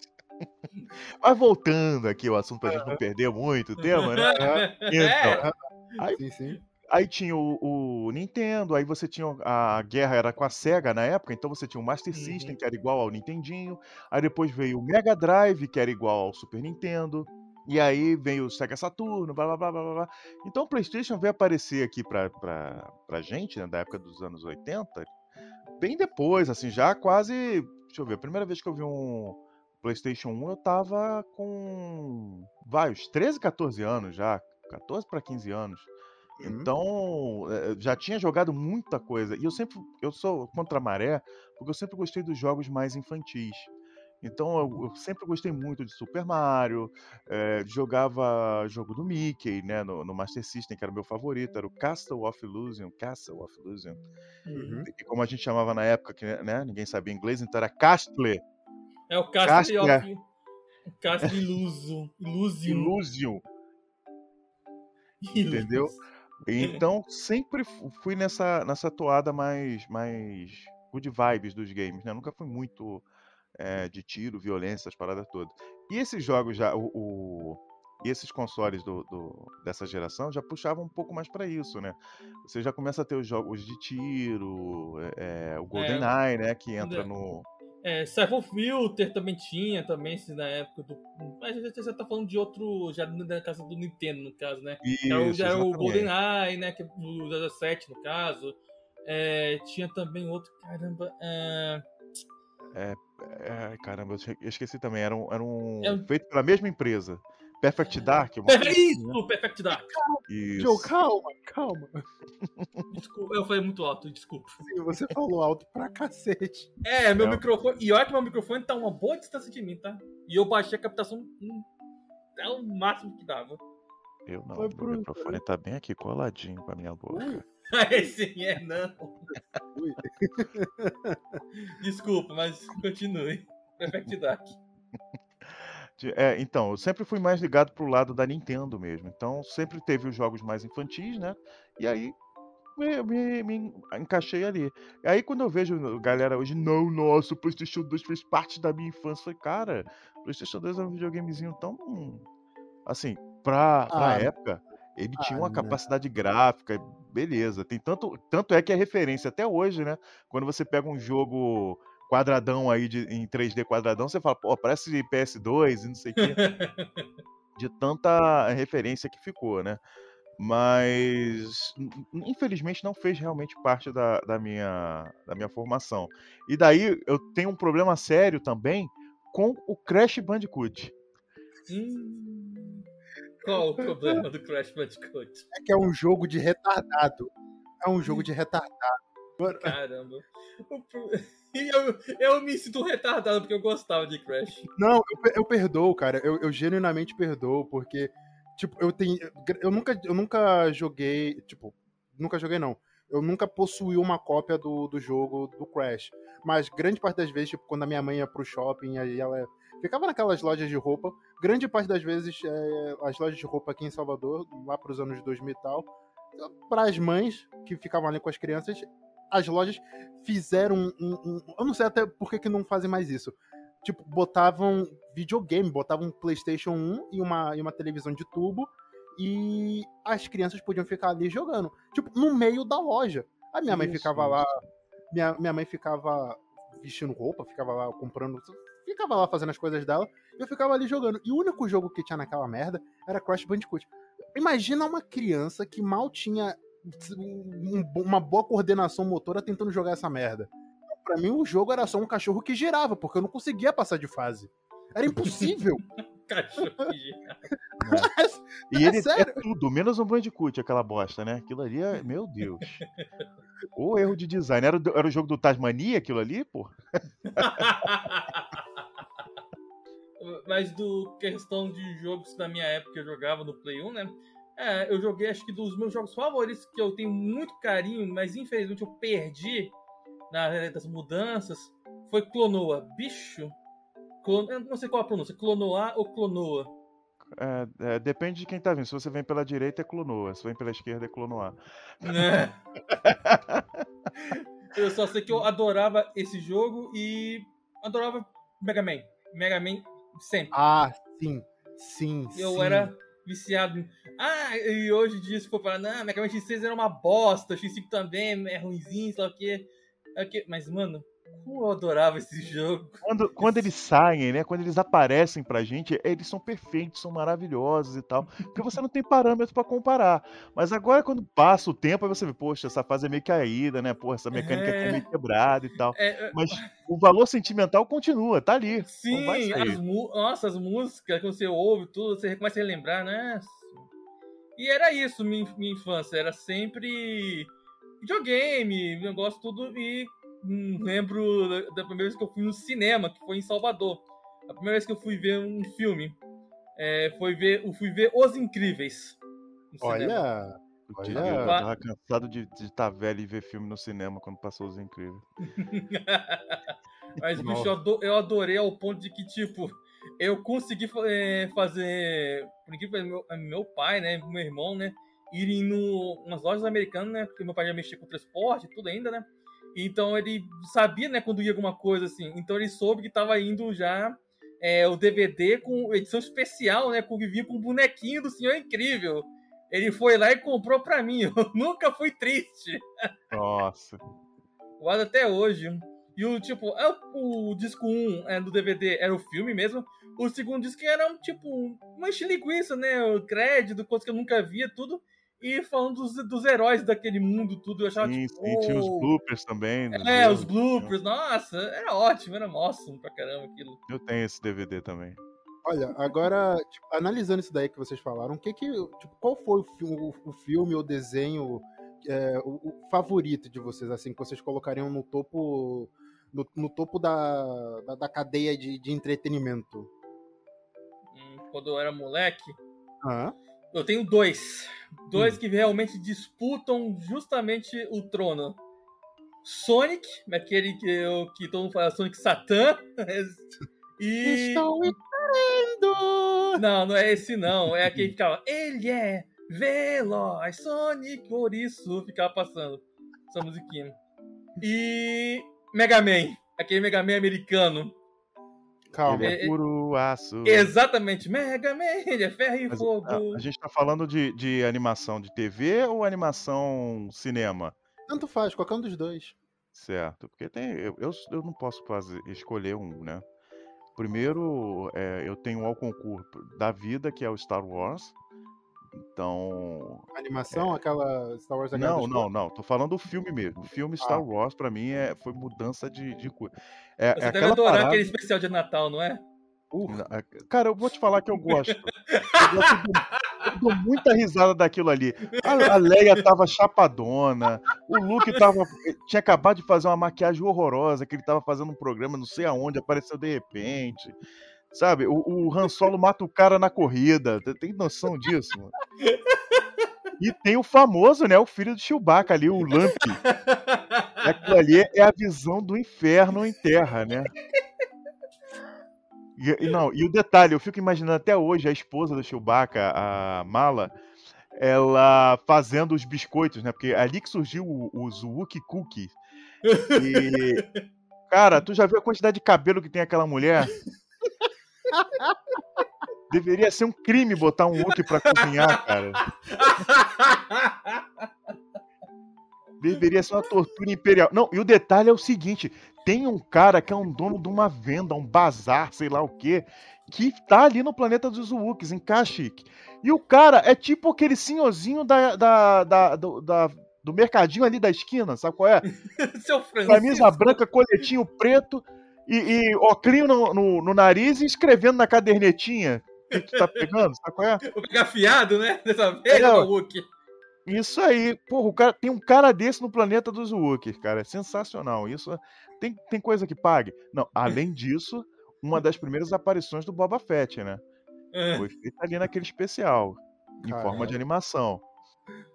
Mas voltando aqui, o assunto pra gente não perder muito o tema, né? (laughs) Então, aí, sim, sim. Aí tinha o, o, Nintendo, aí você tinha a guerra era com a Sega na época, então você tinha o Master uhum. System, que era igual ao Nintendinho. Aí depois veio o Mega Drive, que era igual ao Super Nintendo. E aí veio o Sega Saturno, blá blá blá blá blá. Então o PlayStation veio aparecer aqui pra, pra, pra gente, né, da época dos anos 80, bem depois, assim, já quase. Deixa eu ver, a primeira vez que eu vi um PlayStation 1 eu tava com. Vai, uns 13, 14 anos já. 14 para 15 anos. Uhum. Então, eh, já tinha jogado muita coisa. E eu sempre. Eu sou contra a maré, porque eu sempre gostei dos jogos mais infantis. Então eu, eu, sempre gostei muito de Super Mario, é, jogava jogo do Mickey, né, no, no, Master System, que era o meu favorito, era o Castle of Illusion, Castle of Illusion. Uhum. E como a gente chamava na época, que né, ninguém sabia inglês, então era Castle. É o Castle, Castle. of Castle (laughs) Illusion. Illusion. Illusion. Entendeu? Então sempre fui nessa, nessa toada mais, mais good vibes dos games, né? Nunca fui muito é, de tiro, violência, essas paradas todas. E esses jogos já, o, o e esses consoles do, do, dessa geração já puxavam um pouco mais para isso, né? Você já começa a ter os jogos de tiro, é, o GoldenEye, é, né? Que entra no. É, Cypher Filter também tinha, também, na época do. Mas a gente já tá falando de outro. Já na casa do Nintendo, no caso, né? Isso, já era o GoldenEye, né? Que, o 17, no caso. É, tinha também outro, caramba. É... É, é, caramba, eu esqueci também. Era um, era um é... feito pela mesma empresa. Perfect Dark. Perfect, isso, né? Perfect Dark. Isso. Joe, calma, calma. Desculpa, eu falei muito alto, desculpa. Sim, você falou alto pra cacete. É, meu É. microfone. E olha que meu microfone tá uma boa distância de mim, tá? E eu baixei a captação até o máximo que dava. Eu não, Foi meu pro- microfone tá bem aqui coladinho com a minha boca. (laughs) Sim é não. ui. Desculpa, mas continue. Perfect Dark. (laughs) É, então, eu sempre fui mais ligado pro lado da Nintendo mesmo. Então, sempre teve os jogos mais infantis, né? E aí me, me- me encaixei ali. E aí, quando eu vejo galera hoje, não, nossa, o PlayStation 2 fez parte da minha infância. Falei, cara, o PlayStation 2 é um videogamezinho tão. Assim, pra, pra Ah, época, ele ah, tinha uma não. capacidade gráfica, beleza. Tem tanto, tanto é que é referência até hoje, né? Quando você pega um jogo quadradão aí de, em 3D quadradão, você fala, pô, parece PS2 e não sei o quê. (laughs) de tanta referência que ficou, né? Mas in- infelizmente não fez realmente parte da, da minha, da minha formação. E daí eu tenho um problema sério também com o Crash Bandicoot. Hum, qual o problema do Crash Bandicoot? É que é um jogo de retardado. É um jogo de retardado. Caramba. (laughs) E eu, eu me sinto retardado porque eu gostava de Crash. Não, eu, eu perdoo, cara. Eu, eu genuinamente perdoo, porque, tipo, eu tenho. Eu nunca, eu nunca joguei. Tipo, nunca joguei, não. Eu nunca possuí uma cópia do, do jogo do Crash. Mas grande parte das vezes, tipo, quando a minha mãe ia pro shopping, aí ela ficava naquelas lojas de roupa. Grande parte das vezes, é, as lojas de roupa aqui em Salvador, lá pros anos 2000 e tal, para as mães que ficavam ali com as crianças, as lojas fizeram um, um- Eu não sei até por que, que não fazem mais isso. Tipo, botavam videogame, botavam um PlayStation 1 e uma, e uma televisão de tubo e as crianças podiam ficar ali jogando. Tipo, no meio da loja. A minha mãe Isso, ficava lá. Minha, minha mãe ficava vestindo roupa, ficava lá comprando. Ficava lá fazendo as coisas dela. E eu ficava ali jogando. E o único jogo que tinha naquela merda era Crash Bandicoot. Imagina uma criança que mal tinha um- uma boa coordenação motora tentando jogar essa merda. Pra mim, o jogo era só um cachorro que girava, porque eu não conseguia passar de fase. Era impossível. (laughs) Cachorro que gira. E É ele é sério? tudo, menos um Bandicoot, aquela bosta, né? Aquilo ali é. Meu Deus. (laughs) O erro de design. Era, o era o jogo do Tasmania, aquilo ali, pô? (laughs) Mas do questão de jogos da minha época que eu jogava no Play 1, né? É, eu joguei acho que dos meus jogos favoritos que eu tenho muito carinho, mas infelizmente eu perdi na das mudanças, foi Clonoa. Bicho, Clon... eu não sei qual a pronúncia, Clonoa ou Clonoa. É, é, depende de quem tá vindo. Se você vem pela direita, é Clonoa. Se vem pela esquerda, é Clonoa. né? (laughs) eu só sei que eu adorava esse jogo e adorava Mega Man. Mega Man sempre. Ah, sim. Sim, Eu sim. era viciado. Ah, e hoje em dia, se for falar, não, Man X6 era uma bosta, X5 também é ruimzinho, sei lá o quê. É. Mas, mano, como eu adorava esse jogo. Quando, quando eles saem, né? Quando eles aparecem pra gente, eles são perfeitos, são maravilhosos e tal. Porque você não tem parâmetro pra comparar. Mas agora, quando passa o tempo, aí você vê, poxa, essa fase é meio caída, né? Porra, essa mecânica É. tá meio quebrada e tal. É, é, Mas o valor sentimental continua, tá ali. sim, as, nossa, as músicas que você ouve, tudo, você começa a relembrar, né? E era isso, minha, minha infância. Era sempre videogame, negócio tudo. E lembro da, primeira vez que eu fui no cinema, que foi em Salvador. A primeira vez que eu fui ver um filme é, foi ver, eu fui ver Os Incríveis. Olha, Olha. Eu tava cansado de estar velho e ver filme no cinema quando passou os incríveis. (laughs) Mas, bicho, Nossa. eu ado- eu adorei ao ponto de que, tipo, eu consegui é, fazer. Por incrível meu, meu pai, né? Meu irmão, né? Irem no, nas lojas americanas, né? Porque meu pai já mexia com transporte e tudo ainda, né? Então ele sabia, né, quando ia alguma coisa assim. Então ele soube que tava indo já é, o DVD com edição especial, né? Com vinha com o bonequinho do Senhor Incrível. Ele foi lá e comprou pra mim. (laughs) Eu nunca fui triste. Nossa. Guardo até hoje. E o tipo, é o, disco 1 é, do DVD era o filme mesmo. O segundo disco era tipo uma linguiça, né? O crédito, coisa que eu nunca via, tudo. E falando dos, dos heróis daquele mundo, tudo. Eu achava Sim, tipo. sim, tinha os bloopers também. dos É, os jogos. bloopers, nossa, era ótimo, era awesome pra caramba aquilo. Eu tenho esse DVD também. Olha, agora, tipo, analisando isso daí que vocês falaram, o que que, tipo, qual foi o, fi- o, o filme ou desenho é, o, o favorito de vocês, assim, que vocês colocariam no topo no, no topo da, da, da cadeia de, de entretenimento? Hum, Quando eu era moleque, Ah, eu tenho dois. Dois que realmente disputam justamente o trono. Sonic, aquele que, eu, que todo mundo fala Sonic Satã. (laughs) E. Estou esperando! Não, não é esse não. É aquele que ficava. Ele é veloz, Sonic, por isso ficava passando essa musiquinha. E. Mega Man. Aquele Mega Man americano. Calma. Ele É- é puro aço. Exatamente, Mega Man, ele é ferro e Mas, fogo. a, a gente tá falando de, de animação de TV ou animação cinema? Tanto faz, qualquer um dos dois. Certo, porque tem, eu, eu, eu não posso fazer, escolher um, né? Primeiro, é, eu tenho ao concurso da vida, que é o Star Wars. Então. Animação, aquela Star Wars Não, não, não. Tô falando do filme mesmo. O filme Star Ah. Wars, pra mim, é, foi mudança de, de coisa. É, Você é deve aquela adorar parada... aquele especial de Natal, não é? Uh, é- Cara, eu vou te falar que eu gosto. (laughs) Eu, gosto de- eu dou muita risada daquilo ali. A, a Leia tava chapadona, o Luke tava, tinha acabado de fazer uma maquiagem horrorosa, que ele tava fazendo um programa não sei aonde, apareceu de repente. Sabe, o, o Han Solo mata o cara na corrida. Tem- noção disso? mano? E tem o famoso, né? O filho do Chewbacca ali, o Lamp. Aquilo ali é a visão do inferno em terra, né? E, não, e o detalhe, eu fico imaginando até hoje a esposa do Chewbacca, a Mala, ela fazendo os biscoitos, né? Porque é ali que surgiu os Wookie Cookies. E, cara, tu já viu a quantidade de cabelo que tem aquela mulher? Deveria ser um crime botar um Wookie pra cozinhar, cara. Deveria ser uma tortura imperial. Não, e o detalhe é o seguinte: tem um cara que é um dono de uma venda, um bazar, sei lá o quê, que tá ali no planeta dos Wookiees, em Kashyyyk. E o cara é tipo aquele senhorzinho da, da, da- do, da- do mercadinho ali da esquina, sabe qual é? (laughs) Seu Francisco. Camisa branca, coletinho preto e, e óculos no, no, no nariz e escrevendo na cadernetinha que tu tá pegando, sabe qual é? (laughs) Vou pegar fiado, né? Dessa vez, É, Hulk. Isso aí, porra, o cara, tem um cara desse no planeta dos Wookiees, cara, é sensacional. Isso tem, tem coisa que pague. Não, além disso, uma das primeiras aparições do Boba Fett, né? É. Foi feita ali naquele especial, em forma de animação.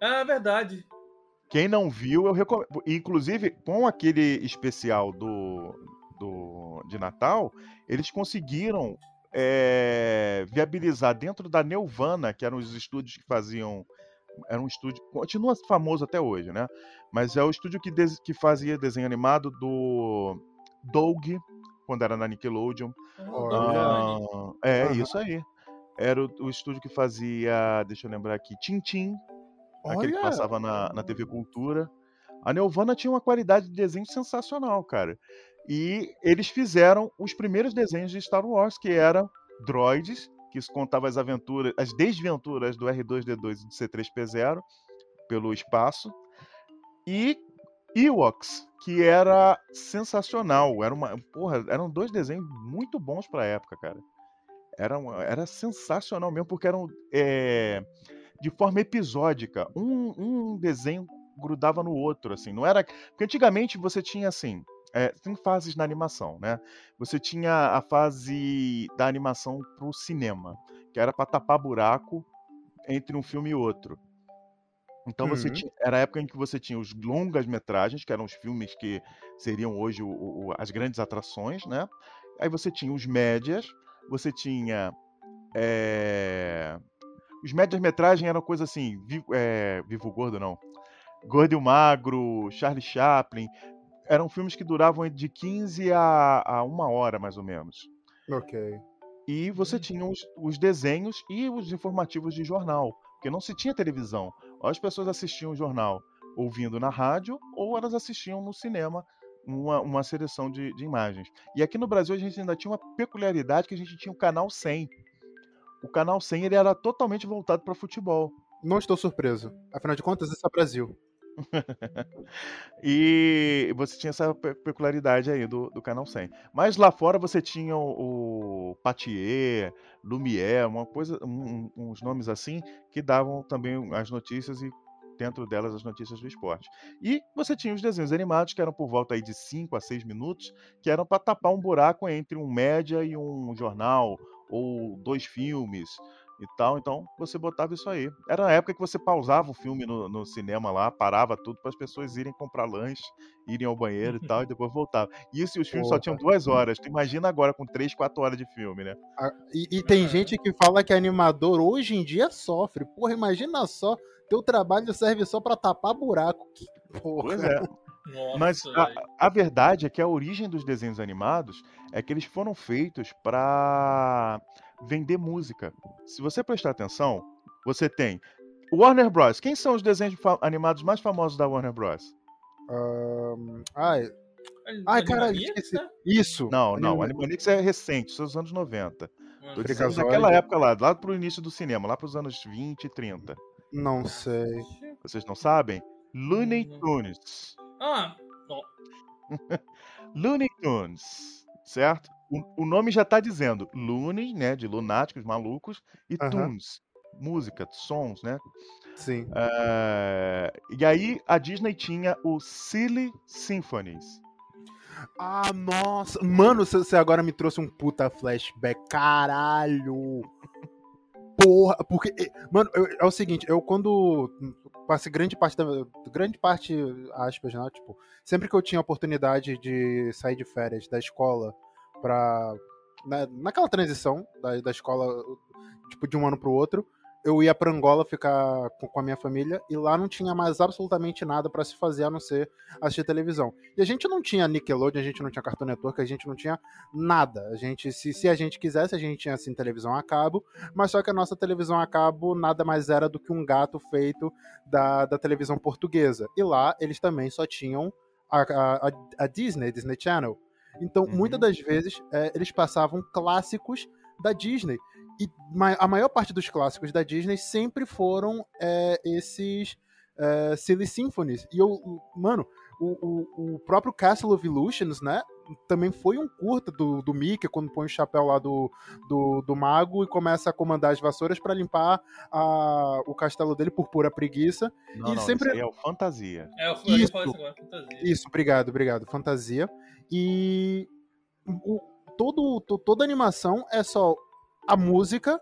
Ah, verdade. Quem não viu, eu recomendo. Inclusive, com aquele especial do, do de Natal, eles conseguiram é, viabilizar dentro da Nelvana, que eram os estúdios que faziam. Era um estúdio. Continua famoso até hoje, né? Mas é o estúdio que, des- que fazia desenho animado do Doug, quando era na Nickelodeon. Olha. Ah, é, Aham. isso aí. Era o, o estúdio que fazia, deixa eu lembrar aqui, Tintim, aquele que passava na, na TV Cultura. A Nelvana tinha uma qualidade de desenho sensacional, cara. E eles fizeram os primeiros desenhos de Star Wars, que eram droids, que contava as aventuras, as desventuras do R2D2 e do C3P0 pelo espaço. E Ewoks, que era sensacional. Era uma, porra, eram dois desenhos muito bons pra época, cara. Era, uma- era sensacional mesmo, porque eram é, de forma episódica. Um, um desenho grudava no outro, assim. Não era. Porque antigamente você tinha assim. é, tem fases na animação, né? Você tinha a fase da animação pro cinema, que era pra tapar buraco entre um filme e outro. Então você Uhum. tinha, era a época em que você tinha os longas metragens, que eram os filmes que seriam hoje o- o- as grandes atrações, né? Aí você tinha os médias, você tinha é, os médias metragens eram coisa assim, Vi- é, Vivo Gordo não, Gordo e o Magro, Charlie Chaplin, eram filmes que duravam de 15 a, a uma hora mais ou menos. Ok. E você tinha os, os desenhos e os informativos de jornal, porque não se tinha televisão. Ou as pessoas assistiam o jornal ouvindo na rádio, ou elas assistiam no cinema uma, uma seleção de, de imagens. E aqui no Brasil a gente ainda tinha uma peculiaridade que a gente tinha o canal 100. O canal 100 ele era totalmente voltado para futebol. Não estou surpreso. Afinal de contas, esse é o Brasil. (laughs) e você tinha essa peculiaridade aí do, do canal 100. Mas lá fora você tinha o, o Patier, Lumière, uma coisa, um, uns nomes assim que davam também as notícias e dentro delas as notícias do esporte. E você tinha os desenhos animados que eram por volta aí de 5 a 6 minutos, que eram para tapar um buraco entre um média e um jornal ou dois filmes e tal. Então você botava isso aí. Era a época que você pausava o filme no, no cinema lá, parava tudo para as pessoas irem comprar lanche, irem ao banheiro e tal, e depois voltava. Isso e os filmes Opa. só tinham duas horas. Tu imagina agora com três, quatro horas de filme, né? Ah, e, e tem gente que fala que animador hoje em dia sofre. Porra, imagina só, teu trabalho serve só para tapar buraco. Que porra. Pois é. Nossa, Mas a, a, verdade é que a origem dos desenhos animados é que eles foram feitos para vender música. Se você prestar atenção, você tem Warner Bros. Quem são os desenhos animados mais famosos da Warner Bros? Um, ai, ai cara, esqueci. Isso. Não, não. Animaniacs é recente, são os anos 90. Hum. naquela época lá, lá pro início do cinema, lá pros anos 20 e 30. Não sei. Vocês não sabem? Looney Tunes. Ah, (laughs) Looney Tunes, certo? O, o nome já está dizendo Looney, né, de lunáticos, malucos, e uhum. tunes, música, sons, né? Sim. Uh, e aí a Disney tinha o Silly Symphonies. Ah, nossa. Mano, você agora me trouxe um puta flashback. Caralho. Porra, porque. Mano, eu, é o seguinte, eu quando passei grande parte da. Grande parte, aspas, né? Tipo, sempre que eu tinha oportunidade de sair de férias da escola pra. Né, naquela transição da, da escola, tipo, de um ano pro outro, eu ia para Angola ficar com, com, a minha família e lá não tinha mais absolutamente nada para se fazer a não ser assistir televisão. E a gente não tinha Nickelodeon, a gente não tinha Cartoon Network, a gente não tinha nada. A gente, se, se a gente quisesse, a gente tinha assim televisão a cabo, mas só que a nossa televisão a cabo nada mais era do que um gato feito da, da televisão portuguesa. E lá eles também só tinham a, a, a Disney, Disney Channel. Então, uhum. muitas das vezes, é, eles passavam clássicos da Disney. E a maior parte dos clássicos da Disney sempre foram é, esses é, Silly Symphonies. E eu, mano, o, o, o, próprio Castle of Illusions, né? Também foi um curta do, do Mickey, quando põe o chapéu lá do, do, do mago e começa a comandar as vassouras para limpar a, o castelo dele por pura preguiça. Não, e não, sempre... é o Fantasia. É o isso, fantasia. Isso, obrigado, obrigado. Fantasia. E o, todo, toda animação é só a música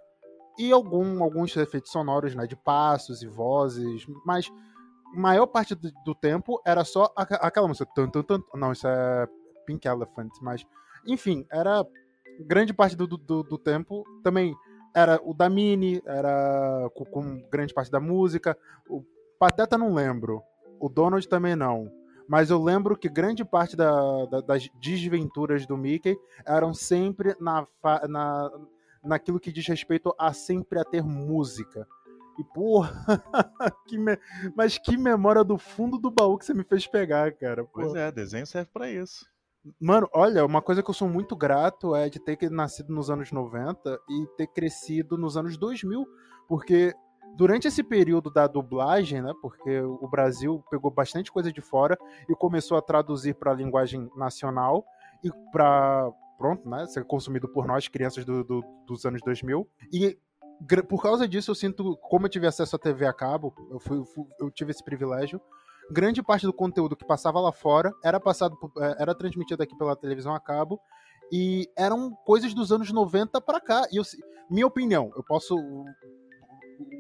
e algum, alguns efeitos sonoros, né, de passos e vozes, mas maior parte do, do tempo era só a, aquela música. Tum, tum, tum, não, isso é Pink Elephant, mas enfim, era grande parte do, do, do tempo também era o da Mini, era com, com, grande parte da música. O Pateta não lembro. O Donald também não. Mas eu lembro que grande parte da, da, das desventuras do Mickey eram sempre na, na, naquilo que diz respeito a sempre a ter música. E, porra, (laughs) que me... mas que memória do fundo do baú que você me fez pegar, cara. Porra. Pois é, desenho serve para isso. Mano, olha, uma coisa que eu sou muito grato é de ter nascido nos anos 90 e ter crescido nos anos 2000, porque durante esse período da dublagem, né, porque o Brasil pegou bastante coisa de fora e começou a traduzir para a linguagem nacional e para pronto, né, ser consumido por nós, crianças do, do, dos anos 2000. E por causa disso, eu sinto, como eu tive acesso à TV a cabo, eu, fui, eu tive esse privilégio, grande parte do conteúdo que passava lá fora era passado, é, era transmitido aqui pela televisão a cabo, e eram coisas dos anos 90 para cá. E eu, minha opinião, eu posso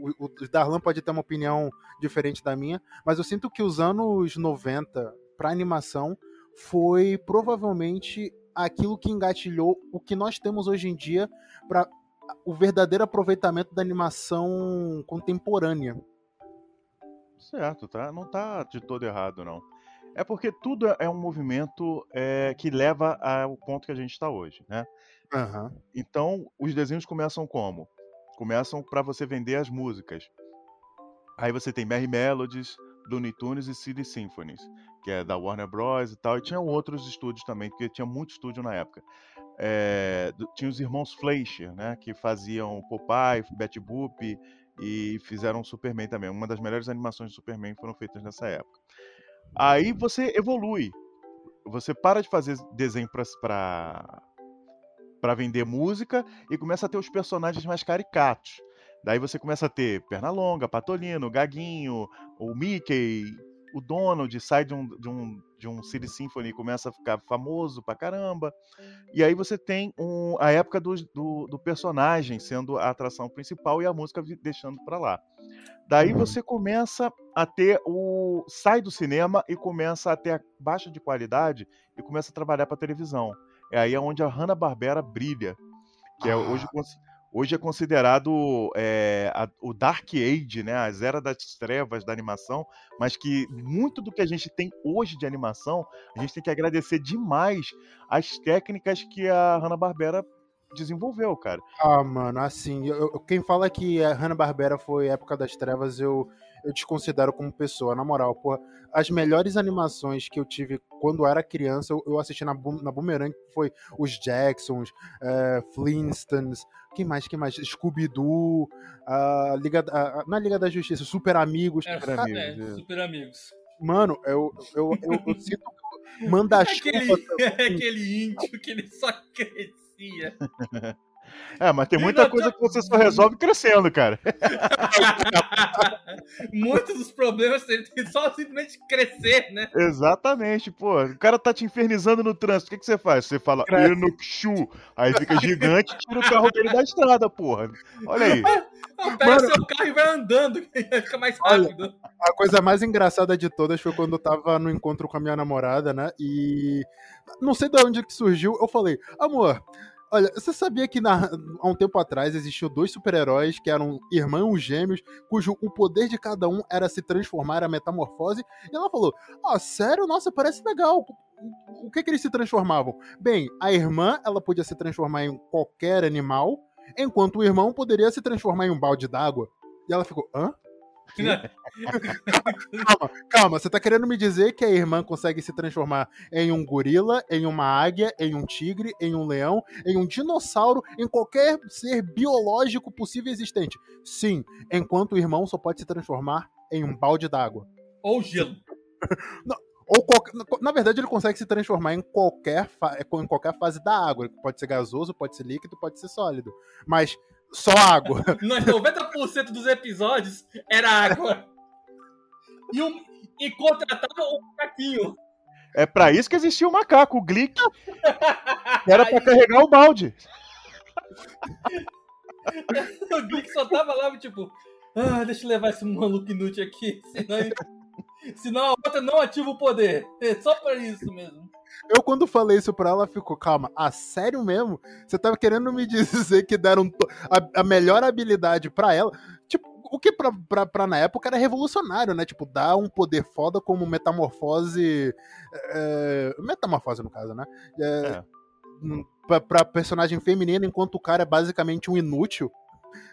o, o Darlan pode ter uma opinião diferente da minha, mas eu sinto que os anos 90 para animação foi provavelmente aquilo que engatilhou o que nós temos hoje em dia para o verdadeiro aproveitamento da animação contemporânea. Certo, tá? Não tá de todo errado, não. É porque tudo é um movimento é, que leva ao ponto que a gente está hoje, né? Uhum. Então, os desenhos começam como? Começam para você vender as músicas. Aí você tem Merry Melodies, Looney Tunes e City Symphonies que é da Warner Bros e tal, e tinha outros estúdios também, porque tinha muito estúdio na época. É, tinha os irmãos Fleischer, né, que faziam Popeye, Betty Boop E fizeram Superman também. Uma das melhores animações de Superman foram feitas nessa época. Aí você evolui. Você para de fazer desenho para para vender música e começa a ter os personagens mais caricatos. Daí você começa a ter Pernalonga, Patolino, Gaguinho, o Mickey, o Donald sai de um, de um, de um City Symphony e começa a ficar famoso pra caramba. E aí você tem um, a época do, do, do, personagem sendo a atração principal e a música deixando pra lá. Daí uhum. você começa a ter o. sai do cinema e começa a ter a baixa de qualidade e começa a trabalhar pra televisão. É aí onde a Hanna-Barbera brilha. Que é hoje ah. Hoje é considerado é, a, o Dark Age, né? As eras das trevas da animação, mas que muito do que a gente tem hoje de animação, a gente tem que agradecer demais as técnicas que a Hanna-Barbera desenvolveu, cara. Ah, mano, assim, eu, quem fala que a Hanna-Barbera foi época das trevas, eu, eu desconsidero como pessoa, na moral, porra. As melhores animações que eu tive quando era criança, eu, eu assisti na, na Boomerang, foi os Jacksons, é, Flintstones, quem mais, quem mais? Scooby-Doo, a Liga, a, na Liga da Justiça, Super Amigos. É, Super Amigos. É, Super Amigos. Mano, eu, eu, eu, eu sinto que (laughs) manda. Aquele, (laughs) aquele índio que ele só crescia. (laughs) É, mas tem muita coisa que você só resolve crescendo, cara. (laughs) Muitos dos problemas tem só simplesmente crescer, né? Exatamente, pô. O cara tá te infernizando no trânsito. O que, que você faz? Você fala, Enokshu. Aí fica gigante e tira o carro dele da estrada, porra. Olha aí. Pega Mano, seu carro e vai andando, (laughs) fica mais rápido. Olha, a coisa mais engraçada de todas foi quando eu tava no encontro com a minha namorada, né? E não sei de onde que surgiu, eu falei, amor, Olha, você sabia que na, há um tempo atrás existiam dois super-heróis que eram irmãos gêmeos, cujo o poder de cada um era se transformar a metamorfose? E ela falou: Ah, sério? Nossa, parece legal. O que, que eles se transformavam? Bem, a irmã ela podia se transformar em qualquer animal, enquanto o irmão poderia se transformar em um balde d'água. E ela ficou: hã? Calma, calma, você tá querendo me dizer que a irmã consegue se transformar em um gorila, em uma águia, em um tigre, em um leão, em um dinossauro, em qualquer ser biológico possível existente? Sim, enquanto o irmão só pode se transformar em um balde d'água. Ou gelo. (laughs) Não, ou qualquer, na verdade, ele consegue se transformar em qualquer, em qualquer fase da água. Pode ser gasoso, pode ser líquido, pode ser sólido. Mas só água. (laughs) 90% dos episódios era água. E, um, e contratava o macaquinho. É para isso que existia o macaco, o Glick. (laughs) Era para carregar o balde. (laughs) o Glick só tava lá, tipo, ah, deixa eu levar esse maluco inútil aqui, senão, senão a outra não ativa o poder. É só para isso mesmo. Eu, quando falei isso pra ela, ficou, calma, a sério mesmo? Você tava querendo me (laughs) dizer que deram a, a melhor habilidade pra ela? Tipo, o que pra, pra, pra, na época era revolucionário, né? Tipo, dar um poder foda como metamorfose. É, metamorfose, no caso, né? É, é. Pra, pra personagem feminina, enquanto o cara é basicamente um inútil.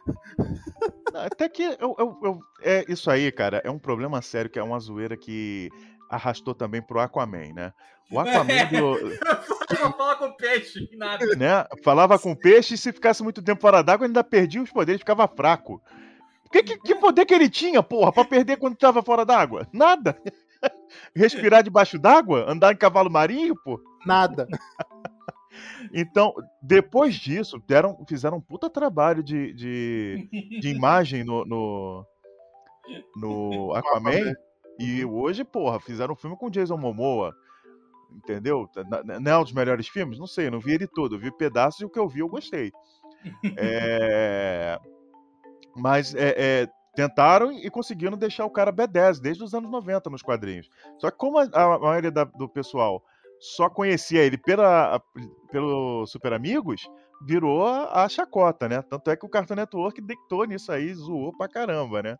(laughs) Até que eu, eu, eu, é isso aí, cara, é um problema sério que é uma zoeira que arrastou também pro Aquaman, né? O (laughs) Aquaman do. (laughs) Falava com peixe, nada. (laughs) Né? Falava com peixe e se ficasse muito tempo fora d'água, ainda perdia os poderes, ficava fraco. Que, que, que poder que ele tinha, porra, pra perder quando tava fora d'água? Nada. Respirar debaixo d'água? Andar em cavalo marinho, pô? Nada. Então, depois disso, deram, fizeram um puta trabalho de, de, de imagem no, no, no (laughs) Aquaman. E hoje, porra, fizeram um filme com Jason Momoa. Entendeu? Não é um dos melhores filmes? Não sei, não vi ele todo. Eu vi pedaços e o que eu vi eu gostei. (laughs) é... Mas é, é, tentaram e conseguiram deixar o cara B10 desde os anos 90 nos quadrinhos. Só que como a, a maioria da, do pessoal só conhecia ele pela, pelo Super Amigos, virou a chacota, né? Tanto é que o Cartoon Network deitou nisso aí, zoou pra caramba, né?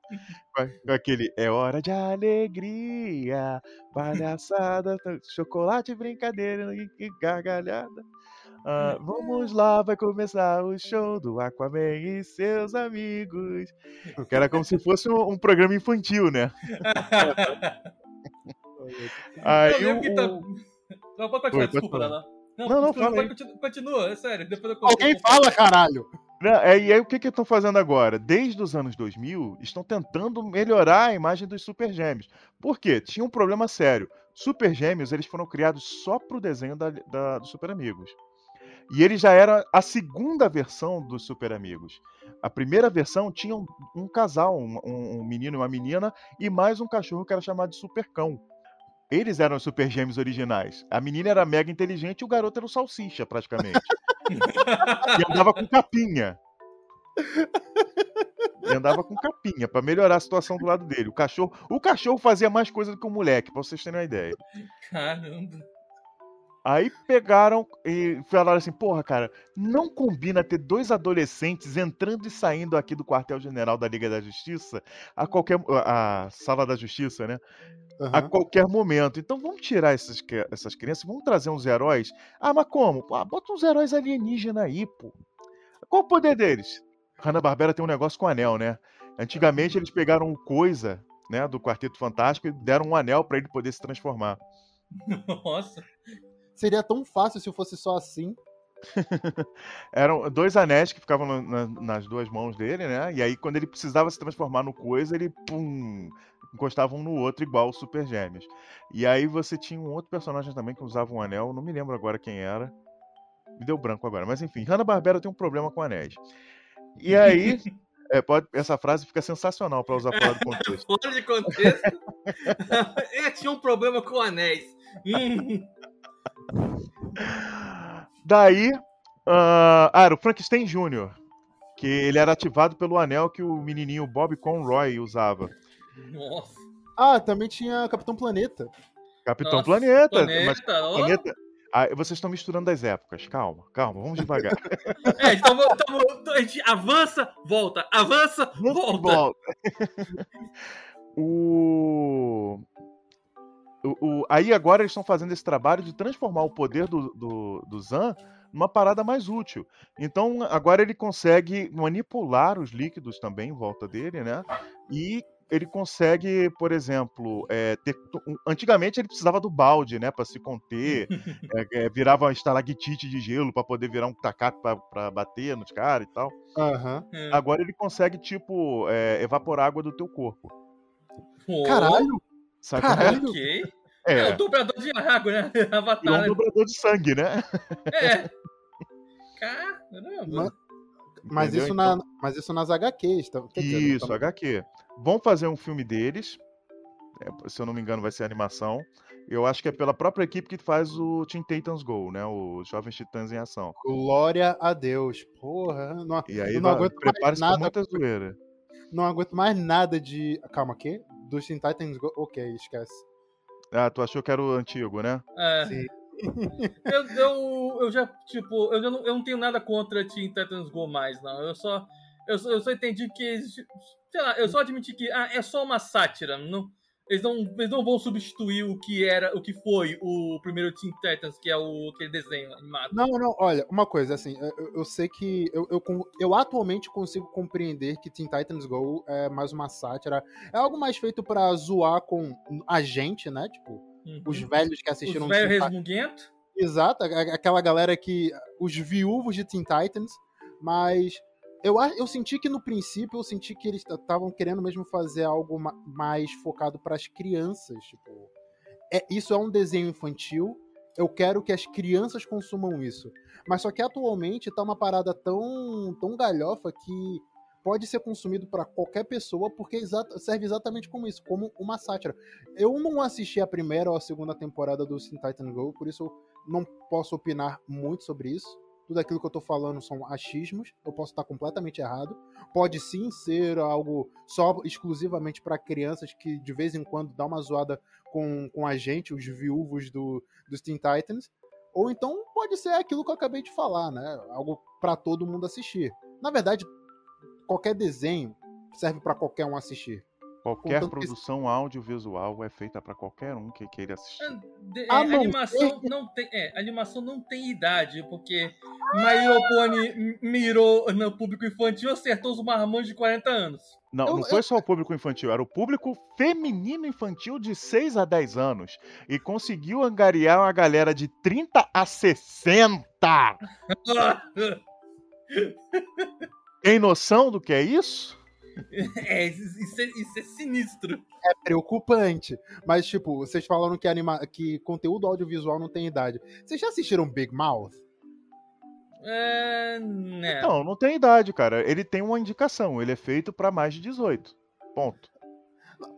Com aquele é hora de alegria, palhaçada, chocolate, brincadeira e gargalhada. Ah, vamos lá, vai começar o show do Aquaman e seus amigos. Que era como se fosse um, um programa infantil, né? (laughs) aí o... Tá... Não, pode continuar, Oi, desculpa, não. Não, não, não fala continua, continua, é sério. Depois eu Alguém fala, caralho! Não, é, e aí o que que estão fazendo agora? Desde os anos 2000, estão tentando melhorar a imagem dos Super Gêmeos. Por quê? Tinha um problema sério. Super Gêmeos, eles foram criados só pro desenho da, da, dos Super Amigos. E ele já era a segunda versão dos Super Amigos. A primeira versão tinha um, um casal, um, um, menino e uma menina, e mais um cachorro que era chamado de Super Cão. Eles eram os Super Gêmeos originais. A menina era mega inteligente e o garoto era o salsicha, praticamente. e andava com capinha. E andava com capinha para melhorar a situação do lado dele. O cachorro, o cachorro fazia mais coisa do que o moleque, pra vocês terem uma ideia. Caramba. Aí pegaram e falaram assim: porra, cara, não combina ter dois adolescentes entrando e saindo aqui do quartel-general da Liga da Justiça a qualquer. a sala da justiça, né? Uhum. A qualquer momento. Então vamos tirar essas, essas crianças, vamos trazer uns heróis. Ah, mas como? Ah, bota uns heróis alienígenas aí, pô. Qual o poder deles? Hanna-Barbera tem um negócio com anel, né? Antigamente eles pegaram coisa, né, do Quarteto Fantástico e deram um anel para ele poder se transformar. (laughs) Nossa. Seria tão fácil se fosse só assim. (laughs) Eram dois anéis que ficavam na, nas duas mãos dele, né? E aí, quando ele precisava se transformar no coisa, ele pum, encostava um no outro, igual Super Gêmeos. E aí você tinha um outro personagem também que usava um anel, não me lembro agora quem era. Me deu branco agora. Mas enfim, Hanna-Barbera tem um problema com anéis. E aí, (laughs) é, pode, essa frase fica sensacional para usar fora do contexto. (laughs) fora de contexto. Ele (laughs) tinha um problema com anéis. Hum. Daí, uh, ah, era o Frankenstein Jr., que ele era ativado pelo anel que o menininho Bob Conroy usava. Nossa. Ah, também tinha Capitão Planeta. Capitão Nossa, Planeta. Planeta, mas planeta ah, vocês estão misturando as épocas. Calma, calma, vamos devagar. (laughs) é, então, então, a gente avança, volta, avança, volta. volta. (laughs) o... O, o, aí agora eles estão fazendo esse trabalho de transformar o poder do, do, do Zan numa parada mais útil. Então agora ele consegue manipular os líquidos também em volta dele, né? E ele consegue, por exemplo, é, ter, antigamente ele precisava do balde, né, para se conter, é, (laughs) é, virava uma estalactite de gelo para poder virar um tacape para bater nos caras e tal. Uhum. Agora ele consegue tipo evaporar água do teu corpo. Caralho! Sabe Caralho! Ok. É. é o dobrador de água, né? Avatar. (laughs) É um dobrador de sangue, né? É. (laughs) Caramba. Mas, isso, na, então mas isso nas HQs. Tá? Isso, dizer, HQ. Vão fazer um filme deles. É, se eu não me engano, vai ser animação. Eu acho que é pela própria equipe que faz o Teen Titans Go, né? O Jovens Titãs em Ação. Glória a Deus. Porra. Não, e aí, não aguento prepare-se pra muita zoeira. Não aguento mais nada de. Calma, quê? Dos Teen Titans Go. Ok, esquece. Ah, tu achou que era o antigo, né? É. Sim. eu, eu, eu já, tipo, eu não, eu não tenho nada contra Teen Titans Go mais, não. Eu só, eu, eu só entendi que, sei lá, eu só admiti que ah, é só uma sátira. Não, eles não, eles não vão substituir o que era, o que foi o primeiro Teen Titans, que é o aquele desenho animado. Não, não, olha, uma coisa, assim, eu, eu sei que eu, eu, eu, atualmente consigo compreender que Teen Titans Go é mais uma sátira. É algo mais feito para zoar com a gente, né? Tipo, uhum. os velhos que assistiram. Os velhos resmunguentos? Exato, aquela galera que. Os viúvos de Teen Titans, mas eu, eu senti que no princípio eu senti que eles estavam querendo mesmo fazer algo mais focado para as crianças, tipo, é, isso é um desenho infantil, eu quero que as crianças consumam isso. Mas só que atualmente tá uma parada tão tão galhofa que pode ser consumido para qualquer pessoa porque serve exatamente como isso, como uma sátira. Eu não assisti a primeira ou a segunda temporada do Teen Titan Go, por isso eu não posso opinar muito sobre isso tudo aquilo que eu tô falando são achismos, eu posso estar completamente errado. Pode sim ser algo só exclusivamente para crianças que de vez em quando dá uma zoada com, com a gente, os viúvos do, dos Teen Titans. Ou então pode ser aquilo que eu acabei de falar, né? Algo para todo mundo assistir. Na verdade, qualquer desenho serve para qualquer um assistir. Qualquer produção que... audiovisual é feita para qualquer um que queira assistir. É, de, é, animação não tem, é, animação não tem idade, porque Mario Pony mirou no público infantil e acertou os marmões de 40 anos. Não, eu, não foi eu... só o público infantil, era o público feminino infantil de 6 a 10 anos. E conseguiu angariar uma galera de 30 a 60. (laughs) Tem noção do que é isso? É, isso, é, isso é sinistro. É preocupante. Mas, tipo, vocês falaram que, anima... que conteúdo audiovisual não tem idade. Vocês já assistiram Big Mouth? É, né. Não, não tem idade, cara. Ele tem uma indicação. Ele é feito pra mais de 18. Ponto.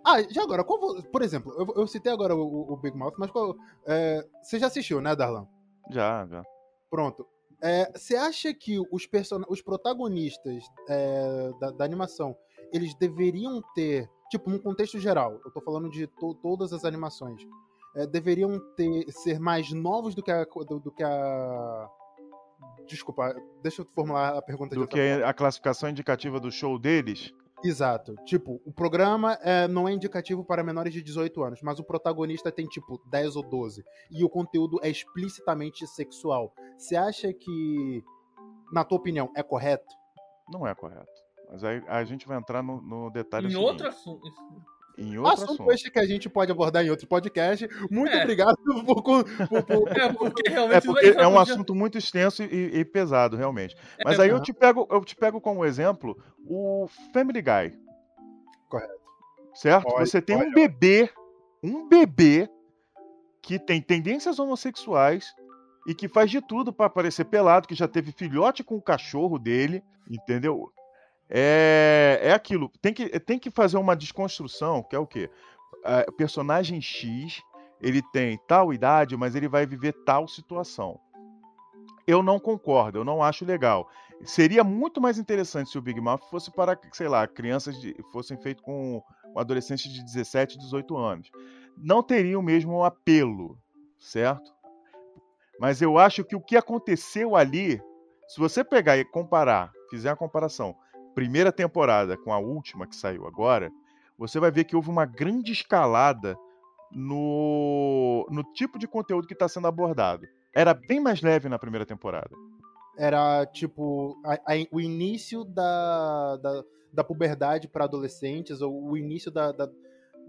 Ah, já agora, qual por exemplo, eu, eu citei agora o, o Big Mouth, mas qual. é, você já assistiu, né, Darlan? Já, já. Pronto. É, Você acha que os, person... os protagonistas é, da, da animação eles deveriam ter, tipo, num contexto geral, eu tô falando de to- todas as animações, é, deveriam ter ser mais novos do que a. do, do que a. Desculpa, deixa eu formular a pergunta de Do outra que forma. a classificação indicativa do show deles. Exato. Tipo, o programa é, não é indicativo para menores de 18 anos, mas o protagonista tem, tipo, 10 ou 12. E o conteúdo é explicitamente sexual. Você acha que, na tua opinião, é correto? Não é correto. Mas aí a gente vai entrar no, no detalhe Em seguinte. outro assunto. Em outro assunto, assunto. este que a gente pode abordar em outro podcast. Muito É. obrigado por, por- por- É, porque realmente. É porque é um já- assunto muito extenso e, e pesado, realmente. Mas É, aí eu te pego, eu te pego como exemplo o Family Guy. Correto. Certo? Olha- Você tem olha. um bebê, um bebê que tem tendências homossexuais e que faz de tudo pra parecer pelado, que já teve filhote com o cachorro dele, entendeu? É, é aquilo. Tem que, tem que fazer uma desconstrução, que é o quê? Ah, personagem X, ele tem tal idade, mas ele vai viver tal situação. Eu não concordo, eu não acho legal. Seria muito mais interessante se o Big Mouth fosse para, sei lá, crianças de, fossem feitos com adolescentes de 17, 18 anos. Não teria o mesmo apelo, certo? Mas eu acho que o que aconteceu ali, se você pegar e comparar, fizer uma comparação, primeira temporada com a última que saiu agora, você vai ver que houve uma grande escalada no, no tipo de conteúdo que está sendo abordado. Era bem mais leve na primeira temporada. Era, tipo, a- a- o início da, da, da puberdade para adolescentes, ou o início da, da-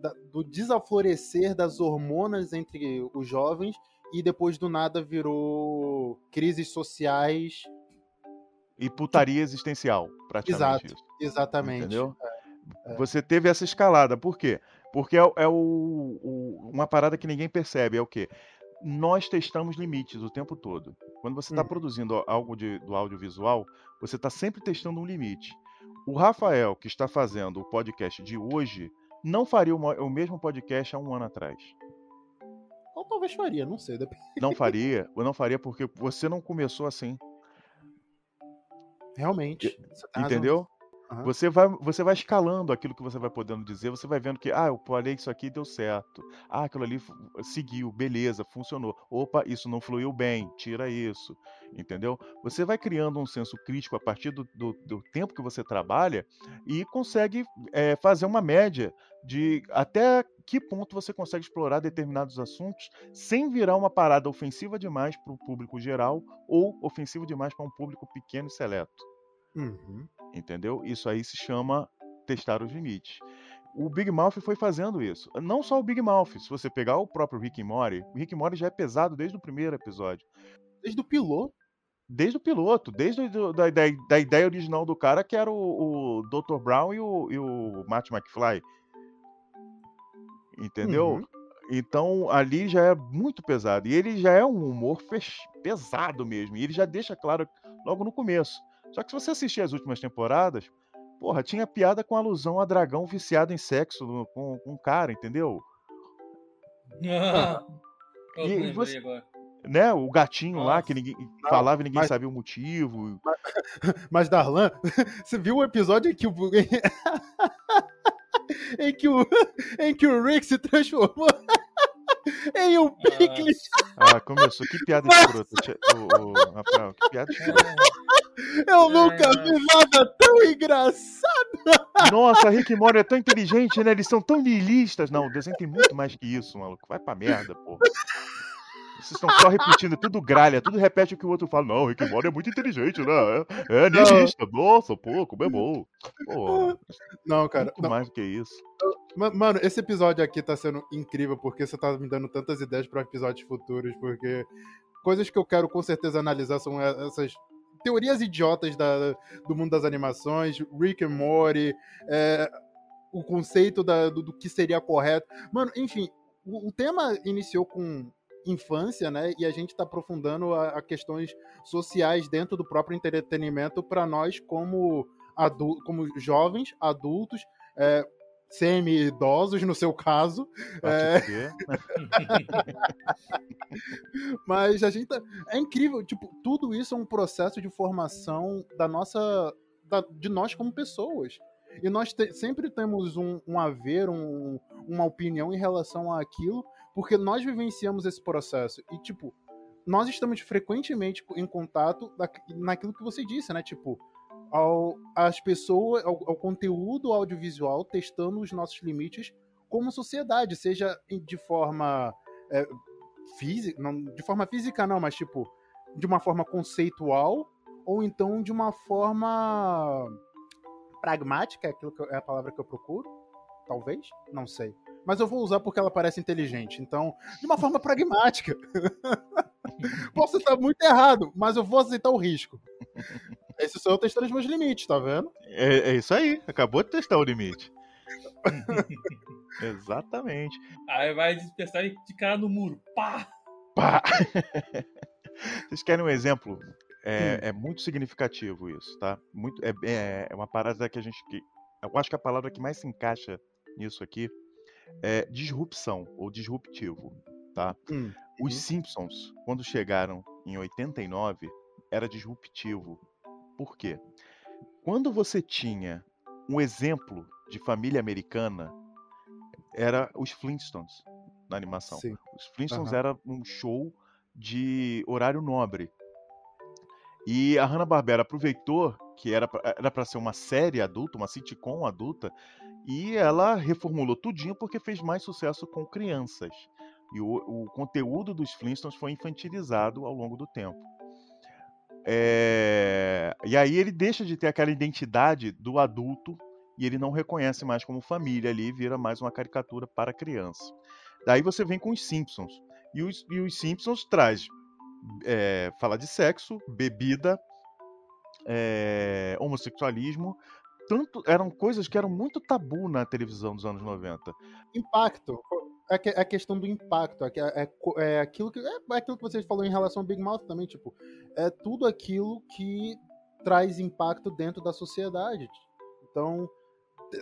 da- do desaflorescer das hormonas entre os jovens, e depois do nada virou crises sociais. E putaria existencial, praticamente. Exato. isso. Exatamente. Entendeu? é. Você teve essa escalada. Por quê? Porque é, é o- o- uma parada que ninguém percebe. É o quê? Nós testamos limites o tempo todo. Quando você está Uhum. produzindo algo de- do audiovisual, você está sempre testando um limite. O Rafael, que está fazendo o podcast de hoje, não faria o mo- o mesmo podcast há um ano atrás. Ou talvez faria, não sei. depende. Não faria, ou não faria porque você não começou assim. Realmente. você tem razão. Aham. Você vai, você vai escalando aquilo que você vai podendo dizer, você vai vendo que, ah, eu falei isso aqui deu certo. Ah, aquilo ali seguiu, beleza, funcionou. Opa, isso não fluiu bem, tira isso. Entendeu? Você vai criando um senso crítico a partir do, do- do tempo que você trabalha e consegue eh, fazer uma média de até que ponto você consegue explorar determinados assuntos sem virar uma parada ofensiva demais para o público geral ou ofensiva demais para um público pequeno e seleto. Uhum. Entendeu? Isso aí se chama testar os limites. O Big Mouth foi fazendo isso. Não só o Big Mouth, se você pegar o próprio Rick Morty, o Rick Morty já é pesado desde o primeiro episódio. Desde o piloto. Desde o piloto, desde o, da, da, da ideia original do cara, que era o, o Dr. Brown e o, e o Matt McFly. Entendeu? Uhum. Então ali já é muito pesado. E ele já é um humor pesado mesmo. E ele já deixa claro logo no começo. Só que se você assistir as últimas temporadas, porra, tinha piada com alusão a dragão viciado em sexo no- com, com um cara, entendeu? Ah, E- e você- agora. Né? O gatinho lá que Nossa. ninguém falava e ninguém mas- sabia o motivo. (laughs) Mas, Darlan, (laughs) você viu o episódio em que o. (laughs) em que o. em que o Rick se transformou em um picles. Ah, começou. Que piada escrota, o, Rafael. Que piada escrota. Eu nunca Ai, vi nada tão engraçado. Nossa, Rick e Morty é tão inteligente, né? Eles são tão nihilistas. Não, o desenho tem muito mais que isso, maluco. Vai pra merda, pô. Vocês estão só repetindo, é tudo gralha, tudo repete o que o outro fala. Não, Rick e Morty é muito inteligente, né? É, é nihilista. Nossa, pô, como é bom. Pô, Não, cara. muito não. mais do que isso. Ma- Mano, esse episódio aqui tá sendo incrível porque você tá me dando tantas ideias pra episódios futuros, porque coisas que eu quero com certeza analisar são essas teorias idiotas da, do mundo das animações, Rick and Morty, é, o conceito da, do, do, que seria correto. Mano, enfim, o, o, tema iniciou com infância, né? E a gente está aprofundando a, a, questões sociais dentro do próprio entretenimento para nós como, adultos, como jovens, adultos, é, semi-idosos, no seu caso. É... (laughs) Mas a gente tá... é incrível, tipo, tudo isso é um processo de formação da nossa, da, de nós como pessoas. E nós te... sempre temos um, um haver, um, uma opinião em relação àquilo, porque nós vivenciamos esse processo. E, tipo, nós estamos frequentemente em contato naquilo que você disse, né? Tipo, ao, as pessoas, ao, ao, conteúdo audiovisual, testando os nossos limites como sociedade, seja de forma é, física, não, de forma física não, mas tipo, de uma forma conceitual, ou então de uma forma pragmática, é, aquilo que, é a palavra que eu procuro, talvez, não sei. Mas eu vou usar porque ela parece inteligente, então, de uma forma pragmática. (laughs) Posso estar muito errado, mas eu vou aceitar o risco. Esse sou eu testando os meus limites, tá vendo? É, é isso aí, acabou de testar o limite. (laughs) Exatamente. Aí vai dispersar de cara no muro. Pá! Pá! (laughs) Vocês querem um exemplo? É, é, muito significativo isso, tá? Muito, é, é, é uma parada que a gente. Que, eu acho que a palavra que mais se encaixa nisso aqui é disrupção ou disruptivo, tá? Hum. Os uhum. Simpsons, quando chegaram em 89, era disruptivo por quê? Quando você tinha um exemplo de família americana, era os Flintstones na animação. Sim. Os Flintstones uhum. era um show de horário nobre. E a Hanna-Barbera aproveitou que era para ser uma série adulta, uma sitcom adulta, e ela reformulou tudinho porque fez mais sucesso com crianças. E o, o conteúdo dos Flintstones foi infantilizado ao longo do tempo. É... E aí ele deixa de ter aquela identidade do adulto e ele não reconhece mais como família ali, vira mais uma caricatura para criança. Daí você vem com os Simpsons. E os, e os Simpsons traz é, fala de sexo, bebida, é, homossexualismo. Tanto, eram coisas que eram muito tabu na televisão dos anos 90. Impacto é a questão do impacto, é, é, é, aquilo que, é, é aquilo que vocês falaram em relação ao Big Mouth também, tipo, é tudo aquilo que traz impacto dentro da sociedade. Então,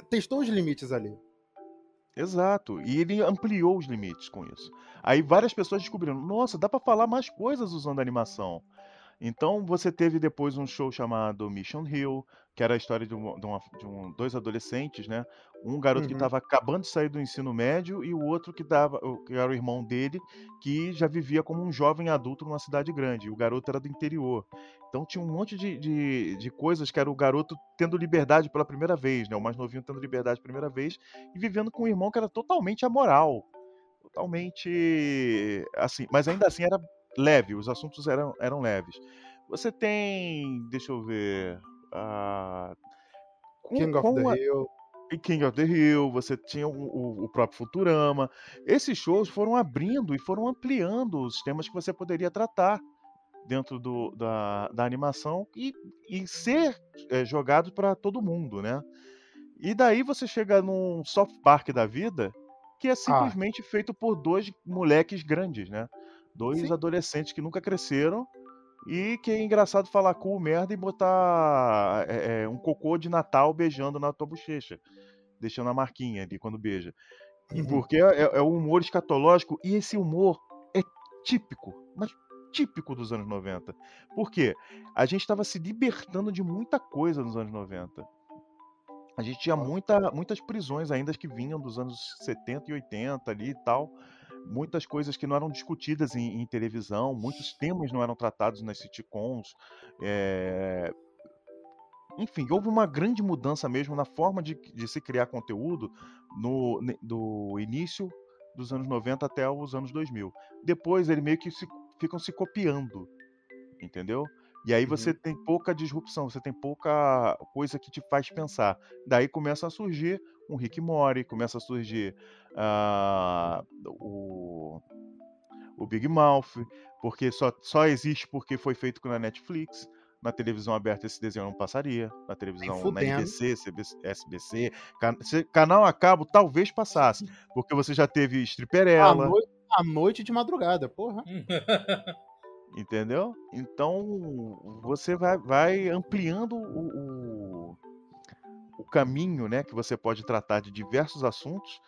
testou os limites ali. Exato, e ele ampliou os limites com isso. Aí várias pessoas descobriram, nossa, dá para falar mais coisas usando animação. Então você teve depois um show chamado Mission Hill, que era a história de, um, de, uma, de um, dois adolescentes, né? Um garoto uhum. que estava acabando de sair do ensino médio e o outro que, dava, que era o irmão dele, que já vivia como um jovem adulto numa cidade grande. o garoto era do interior. Então tinha um monte de, de, de, coisas que era o garoto tendo liberdade pela primeira vez, né? O mais novinho tendo liberdade pela primeira vez e vivendo com um irmão que era totalmente amoral. Totalmente assim, mas ainda assim era leve, os assuntos eram, eram leves. Você tem, deixa eu ver, uh, King of the a, Hill. King of the Hill, você tinha o, o, o, próprio Futurama. Esses shows foram abrindo e foram ampliando os temas que você poderia tratar dentro do, da, da animação e, e ser é, jogado para todo mundo, né? E daí você chega num soft park da vida que é ah. simplesmente ah. feito por dois moleques grandes, né? Dois Sim. adolescentes que nunca cresceram e que é engraçado falar cool merda e botar é, é, um cocô de Natal beijando na tua bochecha, deixando a marquinha ali quando beija. Uhum. Porque é, é, o humor escatológico e esse humor é típico, mas típico dos anos 90. Por quê? A gente estava se libertando de muita coisa nos anos 90. A gente tinha muita, muitas prisões ainda que vinham dos anos 70 e 80 ali e tal muitas coisas que não eram discutidas em, em televisão, muitos temas não eram tratados nas sitcoms. É... Enfim, houve uma grande mudança mesmo na forma de, de se criar conteúdo no, do início dos anos 90 até os anos 2000. Depois ele meio que se, ficam se copiando, entendeu? E aí você uhum. tem pouca disrupção, você tem pouca coisa que te faz pensar. Daí começa a surgir um Rick Mori, começa a surgir uh, o, o Big Mouth, porque só, só existe porque foi feito na Netflix. Na televisão aberta esse desenho não passaria. Na televisão na. NBC, CBC, SBC, can- canal a cabo talvez passasse, (laughs) porque você já teve Stripperella, noite, à noite de madrugada, porra. (laughs) entendeu? Então você vai, vai ampliando o, o, o caminho, né, que você pode tratar de diversos assuntos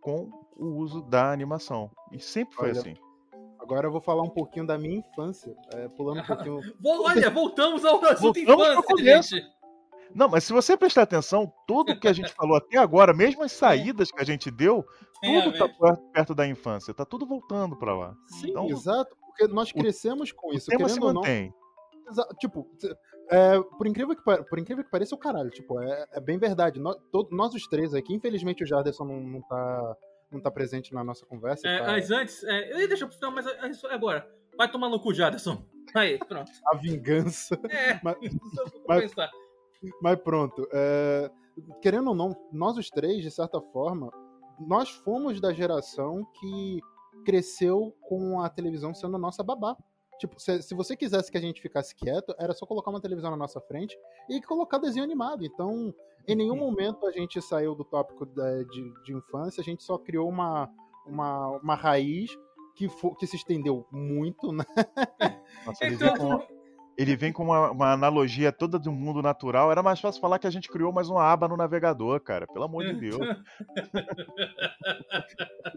com o uso da animação. E sempre foi Olha, assim. Agora eu vou falar um pouquinho da minha infância, é, pulando um pouquinho. (laughs) Olha, voltamos ao assunto infância, gente. Não, mas se você prestar atenção, tudo que a gente falou até agora, mesmo as saídas que a gente deu, Tem tudo ver. tá perto, perto da infância, tá tudo voltando pra lá. Sim, Então, exato, porque nós crescemos com O isso, tema se querendo ou não. mantém. Exa- Tipo, é, por, incrível que, por incrível que pareça, o caralho, tipo, é, é bem verdade. Nós, todo- nós os três aqui, infelizmente o Jarderson não, não, tá, não tá presente na nossa conversa. É, tá- mas antes, é, eu ia deixar pro final, mas é é agora. Vai tomar no cu, Jaderson. Aí, pronto. (laughs) A vingança. É, (laughs) Mas- (laughs) mas- pensar. Mas pronto, é, querendo ou não, nós os três, de certa forma, nós fomos da geração que cresceu com a televisão sendo a nossa babá. Tipo, se, se você quisesse que a gente ficasse quieto, era só colocar uma televisão na nossa frente e colocar desenho animado. Então, em nenhum momento a gente saiu do tópico da- de, de infância, a gente só criou uma, uma, uma raiz que, fo- que se estendeu muito, né? Nossa, ele, Então, vem com, ele vem com uma, uma analogia toda do mundo natural. Era mais fácil falar que a gente criou mais uma aba no navegador, cara. Pelo amor de Deus.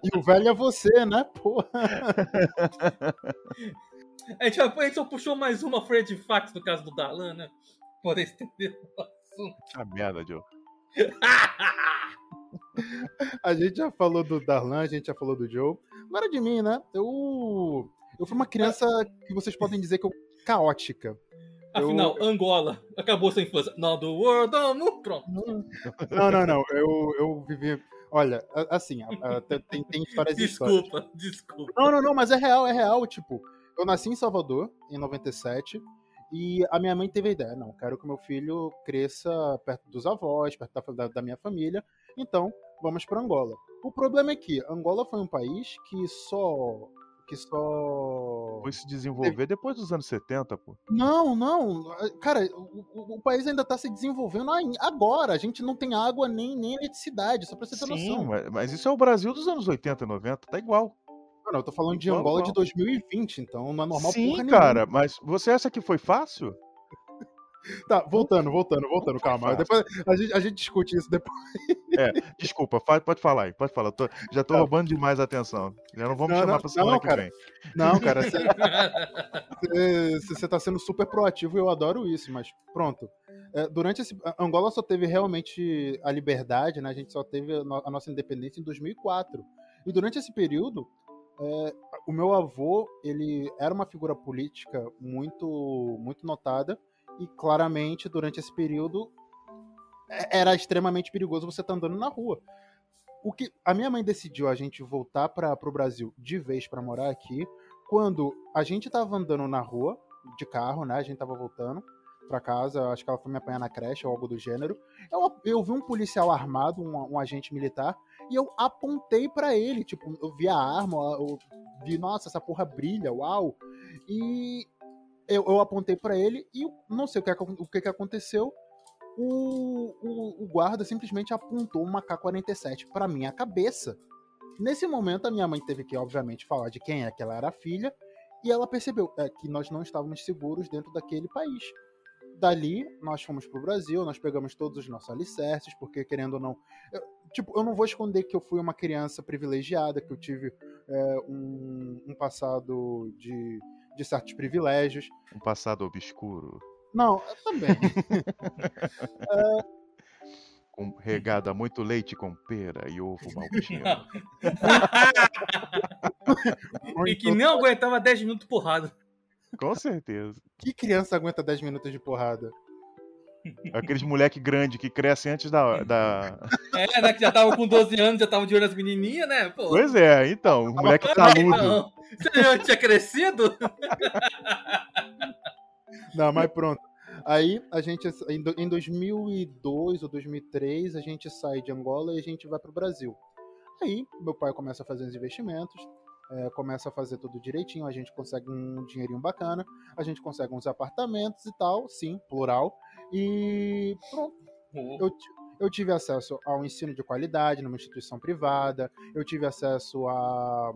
E o velho é você, né? Porra. (laughs) a, gente, a gente só puxou mais uma folha de fax no caso do Darlan, né? Poder estender o assunto. Ah, merda, Joe. (laughs) A gente já falou do Darlan, a gente já falou do Joe. Agora de mim, né? Eu. Eu fui uma criança que vocês podem dizer que eu. caótica. Afinal, Angola acabou sua infância. Não, do world, no, pronto. Não, não, não. Eu, eu vivi. Olha, a- assim, a- a- tem, tem histórias e histórias. Desculpa, desculpa. Não, não, não, mas é real, é real. Tipo, eu nasci em Salvador, em 97, e a minha mãe teve a ideia: não, quero que meu filho cresça perto dos avós, perto da, da- minha família, então vamos para Angola. O problema é que Angola foi um país que só. que só. Foi se desenvolver depois dos anos 70, pô. Não, não. Cara, o, o- país ainda tá se desenvolvendo agora. A gente não tem água nem, nem eletricidade, só pra você ter Sim, noção. mas, mas isso é o Brasil dos anos 80 e 90, tá igual. Não, eu tô falando de Angola de 2020, então não é normal Sim, porra cara, mas você acha que foi fácil? Tá, voltando, voltando, voltando, calma. Depois a gente, a gente discute isso depois. Desculpa, fa- pode falar aí, pode falar. tô- já tô Tá. roubando demais a atenção. Já não vamos Não, chamar não, pra semana não, que cara. vem. Não, cara, você (laughs) tá sendo super proativo e eu adoro isso, mas pronto. É, durante esse. Angola só teve realmente a liberdade, né? A gente só teve a nossa independência em 2004. E durante esse período, é, o meu avô, ele era uma figura política muito, muito notada. E claramente, durante esse período, é- era extremamente perigoso você estar andando na rua. O que a minha mãe decidiu a gente voltar para o Brasil de vez para morar aqui quando a gente tava andando na rua de carro, né? A gente tava voltando para casa, acho que ela foi me apanhar na creche ou algo do gênero. Eu, eu vi um policial armado, um, um agente militar, e eu apontei para ele, tipo, eu vi a arma, eu vi, nossa, essa porra brilha, uau. E eu, eu apontei para ele e não sei o que, acon- o que, que aconteceu. O, o, o guarda simplesmente apontou uma K-47 para minha cabeça. Nesse momento, a minha mãe teve que, obviamente, falar de quem é que ela era filha, e ela percebeu é, que nós não estávamos seguros dentro daquele país. Dali, nós fomos pro Brasil, nós pegamos todos os nossos alicerces, porque, querendo ou não. eu- tipo, eu não vou esconder que eu fui uma criança privilegiada, que eu tive é, um, um passado de, de certos privilégios. Um passado obscuro, Não, também. (laughs) com regado a muito leite com pera e ovo maltino. (laughs) e que nem aguentava 10 minutos porrada. Com certeza. Que criança aguenta 10 minutos de porrada? Aqueles moleque grande que crescem antes da, da... (laughs) É, né? Que já tava com 12 anos, já tava de olho nas menininhas, né? Pô. Pois é, então, o moleque taludo. Não. Você já tinha crescido? (laughs) Não, mas pronto. Aí a gente, em 2002 ou 2003, a gente sai de Angola e a gente vai pro Brasil. Aí meu pai começa a fazer os investimentos. É, começa a fazer tudo direitinho, a gente consegue um dinheirinho bacana, a gente consegue uns apartamentos e tal, sim, plural. E pronto. Eu, eu tive acesso ao ensino de qualidade numa instituição privada, eu tive acesso a,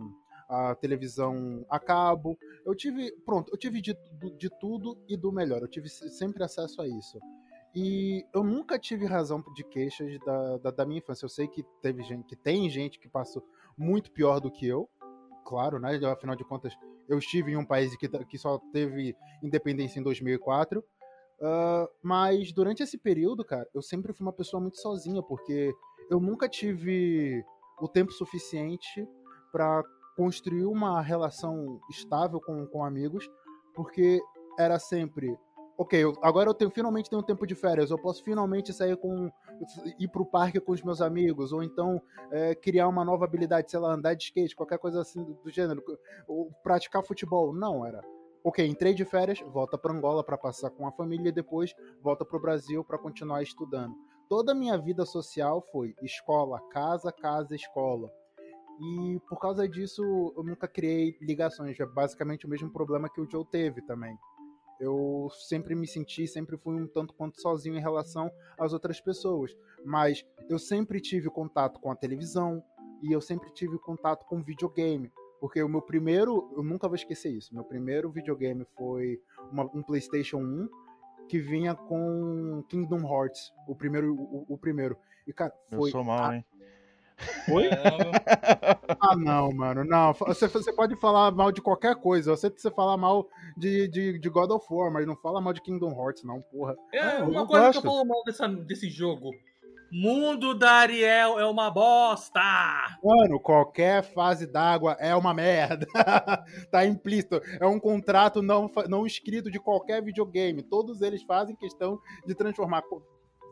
a televisão a cabo, eu tive, pronto, eu tive de, de tudo e do melhor, eu tive sempre acesso a isso. E eu nunca tive razão de queixas da, da, da, minha infância. Eu sei que teve gente, que tem gente que passou muito pior do que eu, claro, né? Afinal de contas, eu estive em um país que, que só teve independência em 2004. Uh, mas durante esse período, cara, eu sempre fui uma pessoa muito sozinha, porque eu nunca tive o tempo suficiente para construir uma relação estável com, com amigos, porque era sempre ok, eu, agora eu tenho, finalmente tenho um tempo de férias, eu posso finalmente sair com. Ir pro parque com os meus amigos, ou então é, criar uma nova habilidade, sei lá, andar de skate, qualquer coisa assim do, do gênero, ou praticar futebol. Não, era. Ok, entrei de férias, volta para Angola para passar com a família e depois volta para o Brasil para continuar estudando. Toda a minha vida social foi escola, casa, casa, escola. E por causa disso, eu nunca criei ligações. É basicamente o mesmo problema que o Joe teve também eu sempre me senti, sempre fui um tanto quanto sozinho em relação às outras pessoas. Mas eu sempre tive contato com a televisão e eu sempre tive contato com videogame. Porque o meu primeiro, eu nunca vou esquecer isso, meu primeiro videogame foi uma, um PlayStation 1 que vinha com Kingdom Hearts, o primeiro, o, o primeiro. E cara, foi eu sou mal, hein? Oi? (laughs) ah, não, mano. Não, você, você pode falar mal de qualquer coisa. Eu sei que você fala mal de, de, de, God of War, mas não fala mal de Kingdom Hearts, não, porra. É, ah, uma coisa gosto. que eu falo mal dessa, desse jogo. Mundo da Ariel é uma bosta! Mano, qualquer fase d'água é uma merda. (laughs) tá implícito. É um contrato não, não escrito de qualquer videogame. Todos eles fazem questão de transformar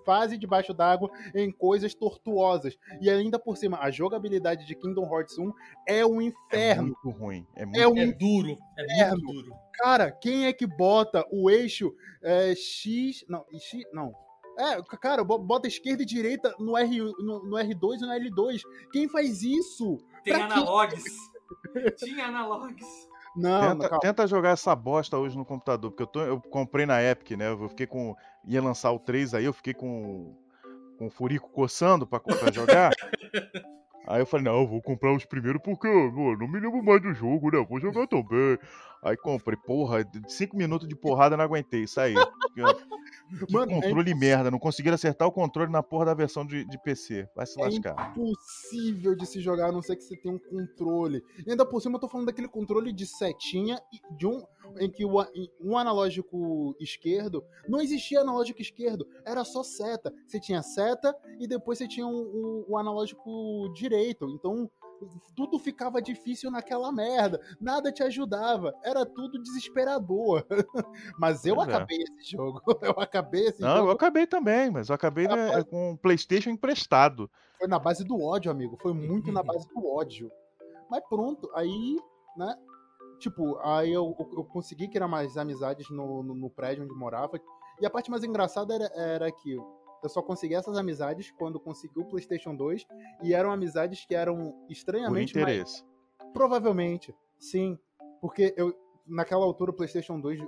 fase debaixo d'água em coisas tortuosas. E ainda por cima, a jogabilidade de Kingdom Hearts 1 é um inferno. É muito ruim. É, muito... é, um é duro. É muito duro. Cara, quem é que bota o eixo é, X. Não, X. Não. É, cara, bota esquerda e direita no, R, no, no R2 e no L2. Quem faz isso? Tem analogs. Tinha analogs. Não, tenta, tenta, jogar essa bosta hoje no computador, porque eu, tô, eu comprei na Epic, né? Eu fiquei com. ia lançar o 3 aí, eu fiquei com, com o Furico coçando pra, pra jogar. (laughs) Aí eu falei, não, eu vou comprar os primeiros porque, mano, não me lembro mais do jogo, né? Eu vou jogar também. Aí comprei, porra, cinco minutos de porrada não aguentei, saí. (laughs) Que Mano, é controle é merda, não conseguiram acertar o controle na porra da versão de, de PC. Vai se é lascar. É impossível de se jogar, a não ser que você tenha um controle. E ainda por cima eu tô falando daquele controle de setinha de um em que o, um analógico esquerdo não existia analógico esquerdo, era só seta. Você tinha seta e depois você tinha o um, um, um analógico direito. Então tudo ficava difícil naquela merda, nada te ajudava, era tudo desesperador. (laughs) mas eu é. acabei esse jogo, (laughs) eu acabei esse Não, jogo. eu acabei também, mas eu acabei né, com um PlayStation emprestado. Foi na base do ódio, amigo, foi muito na base do ódio. Mas pronto, aí, né? Tipo, aí eu, eu consegui criar mais amizades no, no, no prédio onde morava. E a parte mais engraçada era, era que eu só consegui essas amizades quando consegui o PlayStation 2 e eram amizades que eram estranhamente Por interesse. Mais... Provavelmente, sim, porque eu naquela altura o PlayStation 2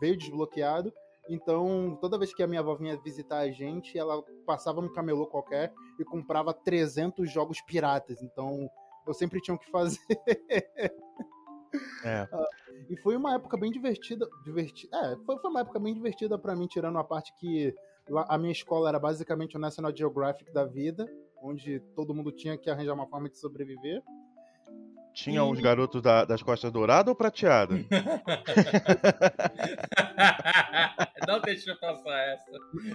veio desbloqueado, então toda vez que a minha avó vinha visitar a gente, ela passava no camelô qualquer e comprava 300 jogos piratas. Então eu sempre tinha o que fazer. (laughs) É. Uh, e foi uma época bem divertida. divertida é, foi, foi uma época bem divertida para mim, tirando a parte que a minha escola era basicamente o National Geographic da vida, onde todo mundo tinha que arranjar uma forma de sobreviver. Tinha e... uns garotos da, das costas douradas ou prateada? (laughs) Não deixa eu passar essa.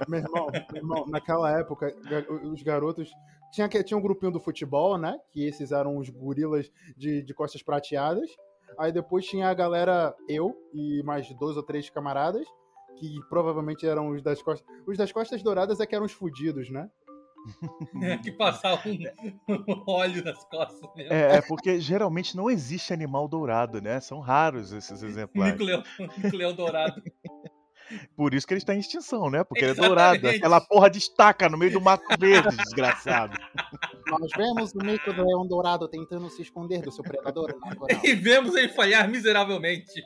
Meu irmão, meu irmão, naquela época, os garotos. Tinha, tinha um grupinho do futebol, né? Que esses eram os gorilas de, de costas prateadas. Aí depois tinha a galera, eu e mais dois ou três camaradas que provavelmente eram os das costas. Os das costas douradas é que eram os fudidos, né? É, que passavam um, óleo nas costas mesmo. É, é, porque geralmente não existe animal dourado, né? São raros esses exemplares. Nico Leão, dourado. Por isso que ele está em extinção, né? Porque Exatamente. ele é dourado. Aquela porra destaca no meio do mato verde, (laughs) desgraçado. Nós vemos o mico do leão dourado tentando se esconder do seu predador natural. E vemos ele falhar miseravelmente.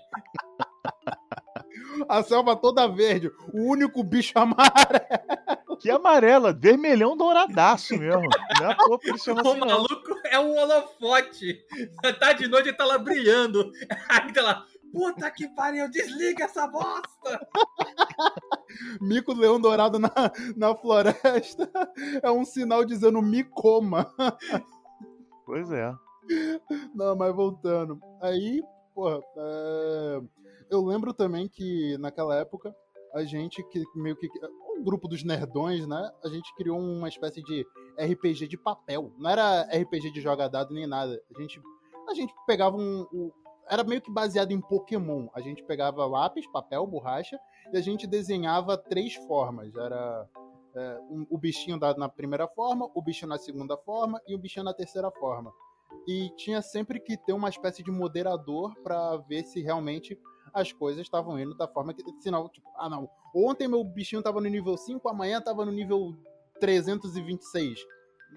A selva toda verde, o único bicho (laughs) amarelo. Que amarela, vermelhão douradaço mesmo. Não é que O assim, não. maluco é um holofote. Tá de noite e tá lá brilhando. (laughs) Aí tá lá, puta que pariu, desliga essa bosta. Mico leão dourado na, na floresta é um sinal dizendo me coma. Pois é. Não, mas voltando. Aí, porra, é, eu lembro também que naquela época a gente que meio que o grupo dos nerdões, né? A gente criou uma espécie de RPG de papel. Não era RPG de joga dado nem nada. A gente a gente pegava um, um- era meio que baseado em Pokémon. A gente pegava lápis, papel, borracha e a gente desenhava três formas. Era é, um- o bichinho da, na primeira forma, o bichinho na segunda forma e o bichinho na terceira forma e tinha sempre que ter uma espécie de moderador para ver se realmente as coisas estavam indo da forma que. Senão, tipo, ah não, ontem meu bichinho tava no nível 5, amanhã tava no nível 326.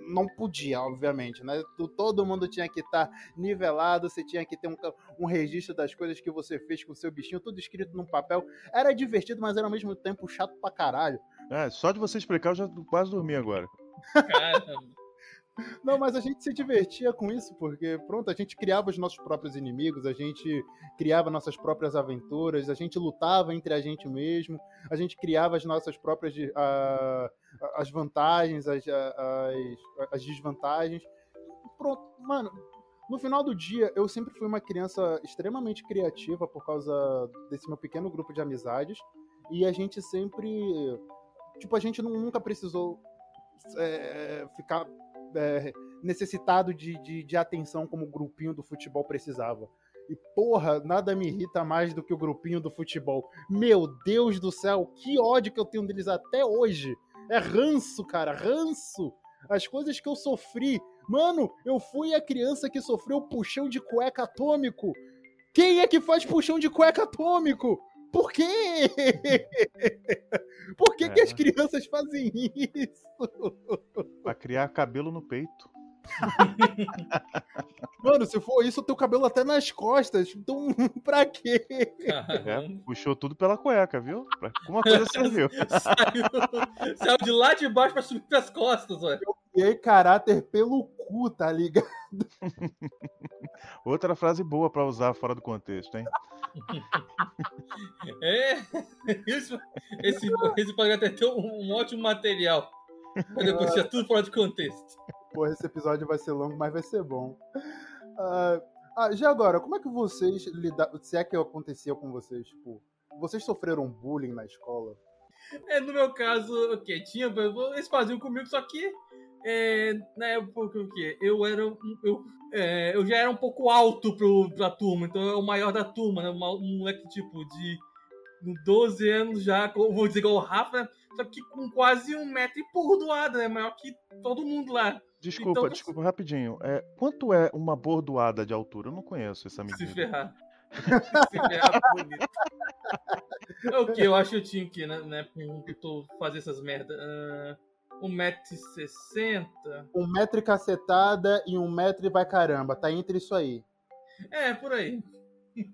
Não podia, obviamente, né? Todo mundo tinha que estar nivelado, você tinha que ter um, um registro das coisas que você fez com o seu bichinho, tudo escrito num papel. Era divertido, mas era ao mesmo tempo chato pra caralho. É, só de você explicar eu já quase dormi agora. Caramba. Não, mas a gente se divertia com isso, porque, pronto, a gente criava os nossos próprios inimigos, a gente criava nossas próprias aventuras, a gente lutava entre a gente mesmo, a gente criava as nossas próprias as vantagens, as, as, as desvantagens. Pronto, mano, no final do dia, eu sempre fui uma criança extremamente criativa por causa desse meu pequeno grupo de amizades, e a gente sempre. Tipo, a gente nu- nunca precisou é, ficar é, necessitado de, de, de atenção como o grupinho do futebol precisava. E porra, nada me irrita mais do que o grupinho do futebol. Meu Deus do céu, que ódio que eu tenho deles até hoje. É ranço, cara, ranço. As coisas que eu sofri. Mano, eu fui a criança que sofreu puxão de cueca atômico. Quem é que faz puxão de cueca atômico? Por quê? (laughs) Por que, que É. as crianças fazem isso? (laughs) Pra criar cabelo no peito. (laughs) Mano, se for isso, eu tenho cabelo até nas costas. Então, pra quê? É, puxou tudo pela cueca, viu? Pra alguma coisa serviu. Saiu, saiu de lá de baixo pra subir pras costas, ué. E aí, caráter pelo cu, tá ligado? (laughs) Outra frase boa pra usar fora do contexto, hein? (laughs) É, isso, esse, esse programa até um, um ótimo material. Pra depois tirar tudo fora de contexto. Porra, esse episódio vai ser longo, mas vai ser bom. Ah, ah, já agora, como é que vocês lidaram. Se é que acontecia com vocês, tipo, vocês sofreram bullying na escola? É, no meu caso, o que? Tinha. Eles faziam comigo, só que. É, na época, o quê? Eu era. Eu, é, eu já era um pouco alto pro, pra turma, então eu era o maior da turma, né? Um um moleque tipo de 12 anos já, vou dizer igual o Rafa, né? Só que com quase um metro e bordoado, né? Maior que todo mundo lá. Desculpa, Então, desculpa, rapidinho. É, quanto é uma bordoada de altura? Eu não conheço essa Se medida. ferrar. (laughs) Se ferrar bonito. É o que? Eu acho que eu tinha que, né? né eu fazer essas merdas. Uh, 1,60m. Um metro e cacetada e um metro e vai caramba. Tá entre isso aí. É, por aí.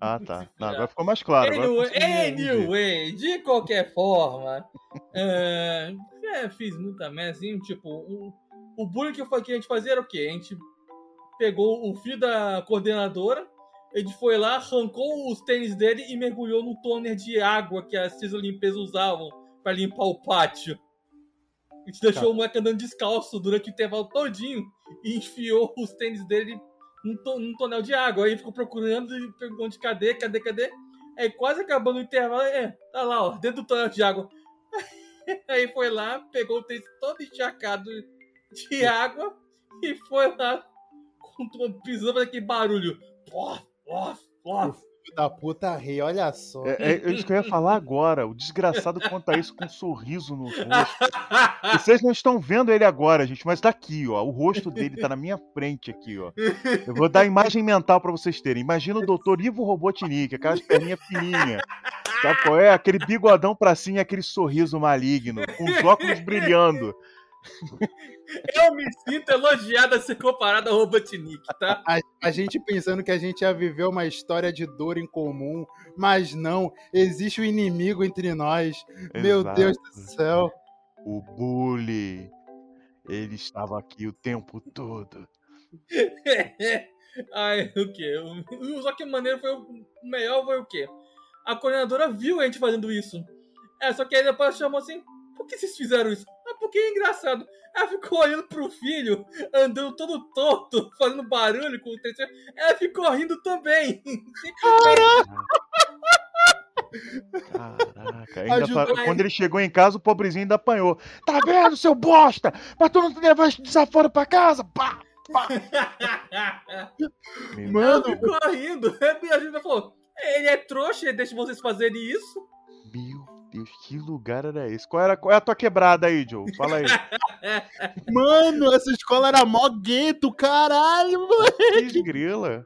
Ah, tá. (laughs) Não, agora ficou mais claro. Anyway, anyway, de qualquer forma, é, (laughs) é, fiz muita merda, assim, tipo, o, o bullying que, eu, fa- que a gente fazia era o quê? A gente pegou o filho da coordenadora, a gente foi lá, arrancou os tênis dele e mergulhou no toner de água que as cis limpeza usavam pra limpar o pátio. A gente deixou Tá. o moleque andando descalço durante o intervalo todinho e enfiou os tênis dele num, to- num tonel de água. Aí ficou procurando e perguntando de cadê, cadê, cadê. Aí quase acabando o intervalo, é, tá lá, ó, dentro do tonel de água. (laughs) Aí foi lá, pegou o tênis todo encharcado de água e foi lá com, pisando aquele barulho. Plof, plof, plof. Filho da puta rei, olha só. É, é isso que eu ia falar agora. O desgraçado conta isso com um sorriso no rosto. Vocês não estão vendo ele agora, gente, mas tá aqui, ó. O rosto dele tá na minha frente aqui, ó. Eu vou dar imagem mental pra vocês terem. Imagina o doutor Ivo Robotnik, aquelas perninhas fininhas. Sabe qual é? Aquele bigodão pra cima e aquele sorriso maligno, com os óculos brilhando. (laughs) Eu me sinto elogiado a ser comparado ao Robotnik, tá? A, a, gente pensando que a gente ia viver uma história de dor em comum, mas não, existe o um inimigo entre nós. Exato. Meu Deus do céu. O bully. Ele estava aqui o tempo todo. (laughs) Ai, o quê? Só que a maneira foi o melhor foi o quê? A coordenadora viu a gente fazendo isso. É, só que aí depois chamou assim, por que vocês fizeram isso? Ah, porque é engraçado. Ela ficou olhando pro filho, andando todo torto, fazendo barulho com o terceiro. Ela ficou rindo também. Caraca! (laughs) Caraca, ainda quando ele chegou em casa, o pobrezinho ainda apanhou. Tá vendo, seu bosta? Mas tu não te levar esse desaforo pra casa? Pá, pá. (laughs) Mano, Ela ficou rindo. (laughs) A gente falou: ele é trouxa, ele deixa vocês fazerem isso. Meu Deus, que lugar era esse? Qual, era, qual é a tua quebrada aí, Joe? Fala aí. (laughs) Mano, essa escola era mó gueto, caralho, moleque. Que grila.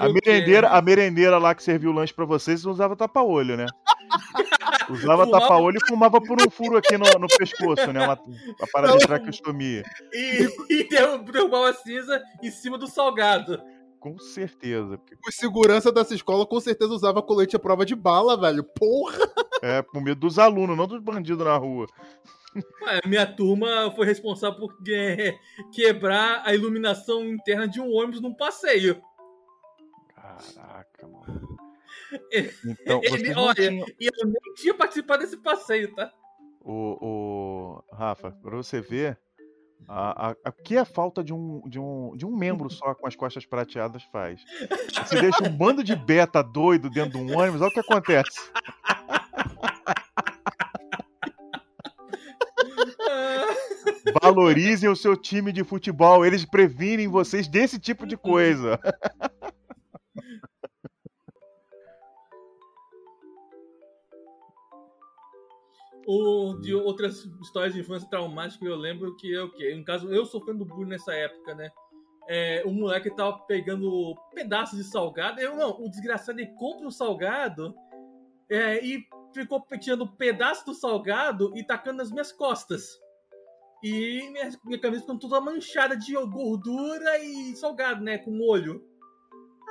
A merendeira, a merendeira lá que serviu o lanche pra vocês usava tapa-olho, né? (laughs) Usava tapa-olho e fumava por um furo aqui no, no pescoço, né? Uma, uma parada de traqueostomia. E, e derrubava a cinza em cima do salgado. Com certeza. O segurança dessa escola com certeza usava colete à prova de bala, velho. Porra! É, com medo dos alunos, não dos bandidos na rua. Ué, minha turma foi responsável por quebrar a iluminação interna de um ônibus num passeio. Caraca, mano. (laughs) Então, Ele, olha, tinha... e eu nem tinha participado desse passeio, tá? O, o Rafa, pra você ver, a, a, a que a falta de um, de, um, de um membro só com as costas prateadas faz? Você deixa um bando de beta doido dentro de um ônibus, olha o que acontece. Valorizem o seu time de futebol, eles previnem vocês desse tipo de coisa. Ou de outras histórias de infância traumáticas que eu lembro que é o quê? No caso, eu sofrendo bullying nessa época, né? É, o moleque tava pegando pedaços de salgado. Eu não, o desgraçado ele compra um salgado é, e ficou tirando pedaço do salgado e tacando nas minhas costas. E minha, minha camisa ficou toda manchada de gordura e salgado, né? Com molho.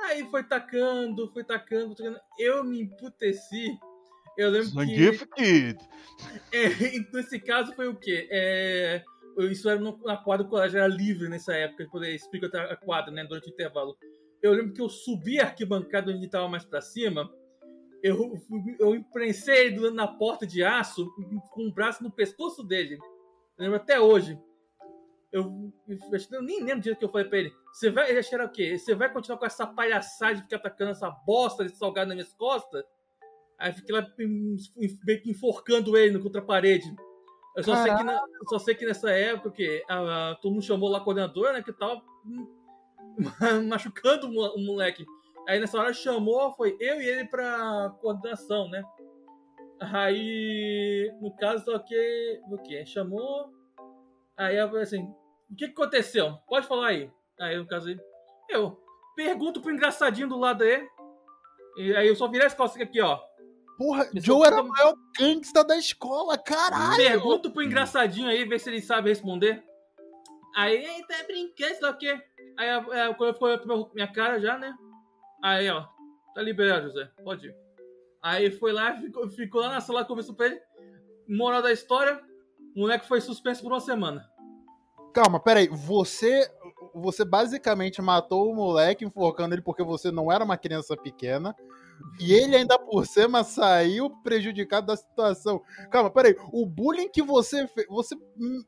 Aí foi tacando, foi tacando, tacando. Eu me emputeci eu lembro Zangief que. É, (laughs) nesse caso foi o quê? É, isso era na quadra do colégio, era livre nessa época, poder explicar a quadra, né, durante o intervalo. Eu lembro que eu subi a arquibancada onde estava mais para cima, eu, eu imprensei ele na porta de aço com o braço no pescoço dele. Eu lembro até hoje. Eu, eu, nem lembro direito que eu falei pra ele. Você vai. Ele achar o quê? Você vai continuar com essa palhaçada de ficar atacando essa bosta de salgado nas minhas costas? Aí fiquei lá meio que enforcando ele contra a parede. Eu só, sei que, na, só sei que nessa época que a, a, todo mundo chamou lá a coordenadora, né? Que tava (laughs) machucando o moleque. Aí nessa hora chamou, foi eu e ele pra coordenação, né? Aí, no caso, só que. O que? Chamou. Aí eu falei assim: o que, que aconteceu? Pode falar aí. Aí, no caso, eu pergunto pro engraçadinho do lado aí. E aí eu só virei as costas aqui, ó. Porra, Joe era o maior gangsta da escola, caralho! Pergunta pro engraçadinho aí, ver se ele sabe responder. Aí, ele tá brincando, sei lá o quê. Aí, é, quando foi pra minha cara já, né? Aí, ó, tá liberado, José, pode ir. Aí foi lá, ficou, ficou lá na sala, conversou pra ele. Moral da história, o moleque foi suspenso por uma semana. Calma, peraí, você você basicamente matou o moleque enforcando ele porque você não era uma criança pequena. E ele ainda por cima saiu prejudicado da situação. Calma, peraí. O bullying que você fez. Você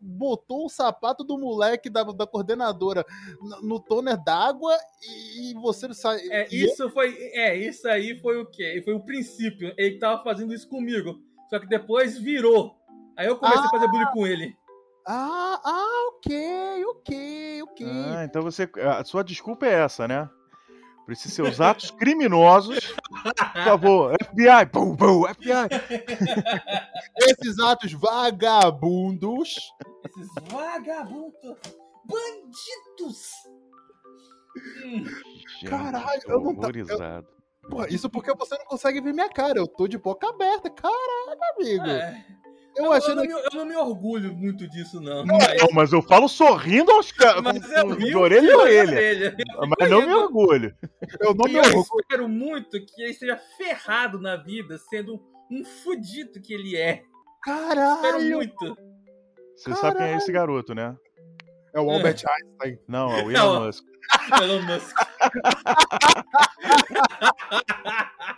botou o sapato do moleque da, da coordenadora no toner d'água e você sai. É, isso foi. É, isso aí foi o quê? Foi o princípio. Ele tava fazendo isso comigo. Só que depois virou. Aí eu comecei ah, a fazer bullying com ele. Ah, ah, ok, ok, ok. Ah, então você. A sua desculpa é essa, né? Por esses seus atos criminosos. Por favor, FBI, bum, bum, FBI. Esses atos vagabundos. Esses vagabundos. Bandidos. Gente, Caralho, eu não tô. Eu, Pô, isso porque você não consegue ver minha cara. Eu tô de boca aberta. Caralho, amigo. É. Eu achei. eu, não me, eu não me orgulho muito disso, não. Não, mas eu falo sorrindo aos caras, Mas eu de orelha em orelha. Mas não me orgulho. Eu não E me eu orgulho. espero muito que ele esteja ferrado na vida, sendo um fudido que ele é. Espero Caralho! muito. Você sabe quem é esse garoto, né? É o Albert Einstein. Não, é o Não. Elon Musk. (laughs) Elon Musk. (laughs)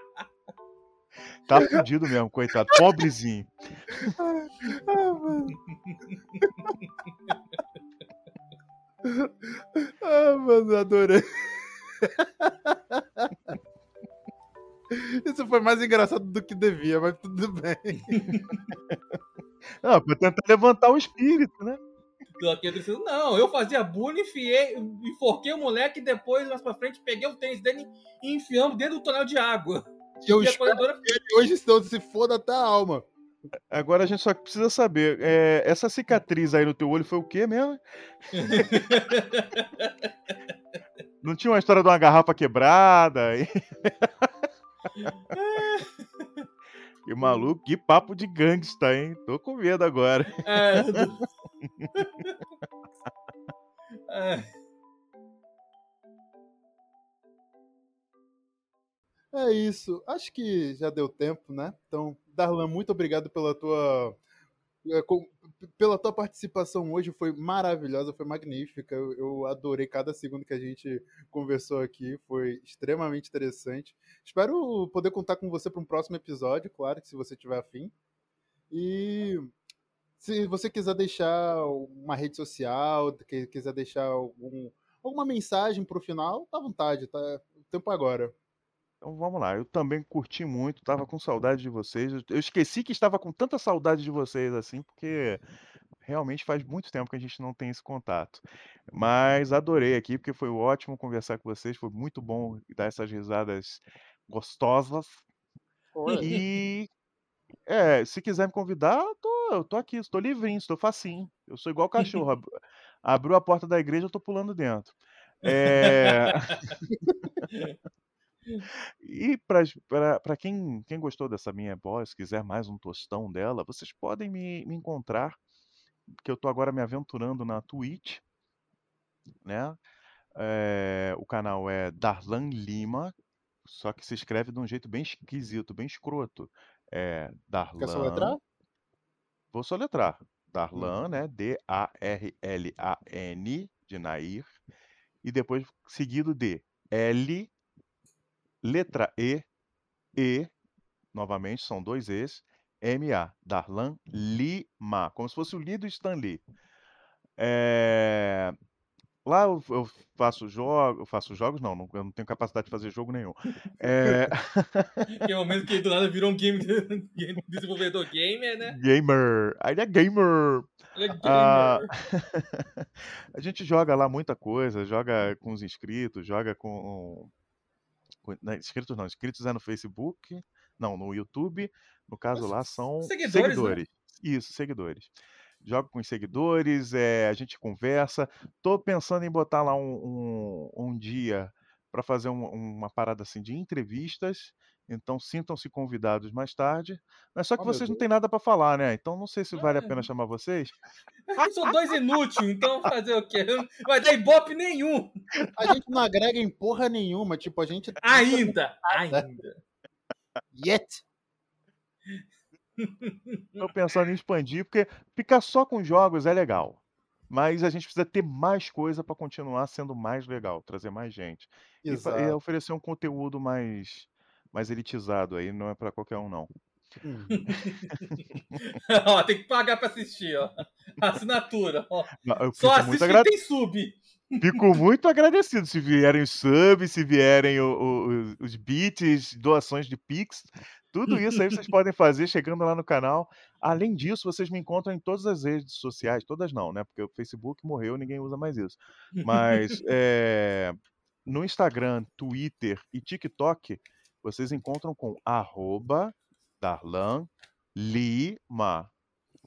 Tá fudido mesmo, coitado. Pobrezinho. Ah, mano. ah, mano, adorei. Isso foi mais engraçado do que devia, mas tudo bem. Não, pra tentar levantar o espírito, né? Não, eu fazia bullying, enfiei, enforquei o moleque e depois, mais pra frente, peguei o tênis dele e enfiamos dentro do tonel de água. E eu e espero que ele hoje então, se foda até a alma. Agora a gente só precisa saber, é, essa cicatriz aí no teu olho foi o quê mesmo? (laughs) Não tinha uma história de uma garrafa quebrada? E... (laughs) que maluco, que papo de gangsta, hein? Tô com medo agora. É, (laughs) É, É isso. Acho que já deu tempo, né? Então, Darlan, muito obrigado pela tua é, pela tua participação hoje. Foi maravilhosa, foi magnífica. Eu, adorei cada segundo que a gente conversou aqui. Foi extremamente interessante. Espero poder contar com você para um próximo episódio, claro, se você tiver afim. E se você quiser deixar uma rede social, quiser deixar algum, alguma mensagem para o final, tá à vontade, tá? O tempo é agora. Então vamos lá, eu também curti muito, tava com saudade de vocês. Eu- esqueci que estava com tanta saudade de vocês assim, porque realmente faz muito tempo que a gente não tem esse contato. Mas adorei aqui, porque foi ótimo conversar com vocês, foi muito bom dar essas risadas gostosas. Olha, E é, se quiser me convidar, eu tô, eu tô aqui, estou livrinho, estou facinho. Eu sou igual (laughs) cachorro. ab- Abriu a porta da igreja, eu tô pulando dentro. É, (laughs) (laughs) E para quem, quem gostou dessa minha voz, quiser mais um tostão dela, vocês podem me, me encontrar, que eu tô agora me aventurando na Twitch, né? É, o canal é Darlan Lima, só que se escreve de um jeito bem esquisito, bem escroto. É quer soletrar? Darlan. Vou soletrar. Darlan, né? D-A-R-L-A-N, de Nair. E depois seguido de L, letra E, E, novamente, são dois E's, M-A, Darlan Lima, como se fosse o Lee do Stan Lee. É, Lá eu, eu faço jogos, eu faço jogos, não, não, eu não tenho capacidade de fazer jogo nenhum. É, que é o momento que do nada virou um game, desenvolvedor gamer, né? gamer, ele é gamer. Ele é gamer. Ah, (laughs) a gente joga lá muita coisa, joga com os inscritos, joga com, não, inscritos não, inscritos é no Facebook, não, no YouTube, no caso lá são Seguidores, né? seguidores. Isso, seguidores. Jogo com os seguidores, é, a gente conversa. Tô pensando em botar lá um, um, um dia para fazer um- uma parada assim de entrevistas. Então sintam-se convidados mais tarde. Mas só que Oh, vocês não têm nada para falar, né? Então não sei se vale a pena chamar vocês. (laughs) Eu sou dois inúteis, então fazer o quê? Não (laughs) Vai dar ibope nenhum. A gente não agrega em porra nenhuma, tipo, a gente. (laughs) Ainda, ainda. Yet! Tô pensando em expandir, porque ficar só com jogos é legal. Mas a gente precisa ter mais coisa para continuar sendo mais legal, trazer mais gente. E, fa- e Exato. oferecer um conteúdo mais, mais elitizado aí, não é para qualquer um, não. Hum. (laughs) (laughs) ó, tem que pagar pra assistir, ó. Assinatura, ó. Não, Só assiste agra- quem tem sub. fico muito agradecido se vierem os subs, se vierem o- o- os, bits, doações de Pix. Tudo isso aí vocês (laughs) podem fazer chegando lá no canal. Além disso, vocês me encontram em todas as redes sociais. Todas não, né? Porque o Facebook morreu, ninguém usa mais isso. Mas é, no Instagram, Twitter e TikTok, vocês encontram com arroba Darlan Lima,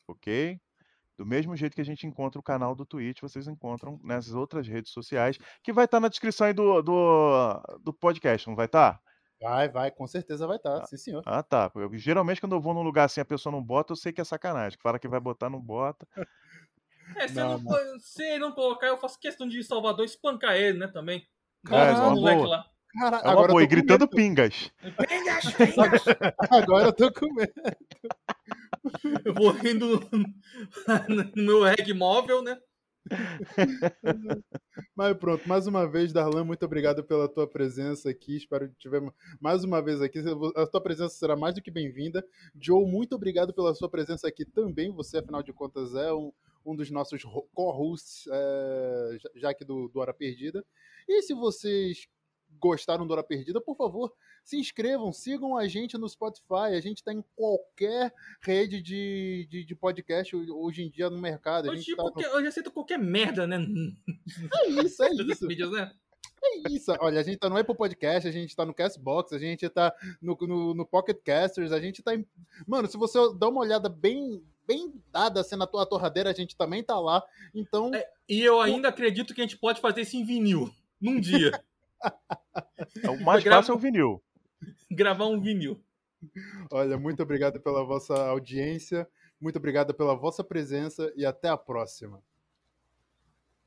ok? Do mesmo jeito que a gente encontra o canal do Twitch, vocês encontram nessas outras redes sociais, que vai estar na descrição aí do, do, do podcast, não vai estar? Vai, vai, com certeza vai estar, tá, sim senhor. Ah, tá. Eu, geralmente quando eu vou num lugar assim a pessoa não bota, eu sei que é sacanagem. Fala que vai botar, não bota. (laughs) É, se, não, não, se ele não colocar, eu faço questão de ir em Salvador espancar ele, né, também. É, é moleque lá. Cara, é agora boa, e gritando medo. pingas. Pingas, (laughs) pingas! agora eu tô com medo. Eu vou rindo (laughs) no meu reggae móvel, né? Mas pronto, mais uma vez, Darlan, muito obrigado pela tua presença aqui. Espero que tivemos mais uma vez aqui. A tua presença será mais do que bem-vinda. Joe, muito obrigado pela sua presença aqui também. Você, afinal de contas, é um, um dos nossos co-hosts, é, já aqui do, do Hora Perdida. E se vocês gostaram do Hora Perdida, por favor, se inscrevam, sigam a gente no Spotify. A gente está em qualquer rede de, de, de, podcast hoje em dia no mercado. A hoje, tá qualquer, hoje aceita qualquer merda, né? (laughs) É isso, é (laughs) isso. Mídias, né? É isso. Olha, a gente tá no Apple Podcast, a gente tá no Castbox, a gente tá no, no, no Pocket Casters, a gente tá em... Mano, se você dá uma olhada bem bem dada assim na tua torradeira, a gente também tá lá. Então. É, e eu ainda acredito que a gente pode fazer isso em vinil. Num dia. (laughs) é o mais fácil é o vinil. gravar um vinil. Olha, muito obrigado pela vossa audiência, muito obrigado pela vossa presença e até a próxima.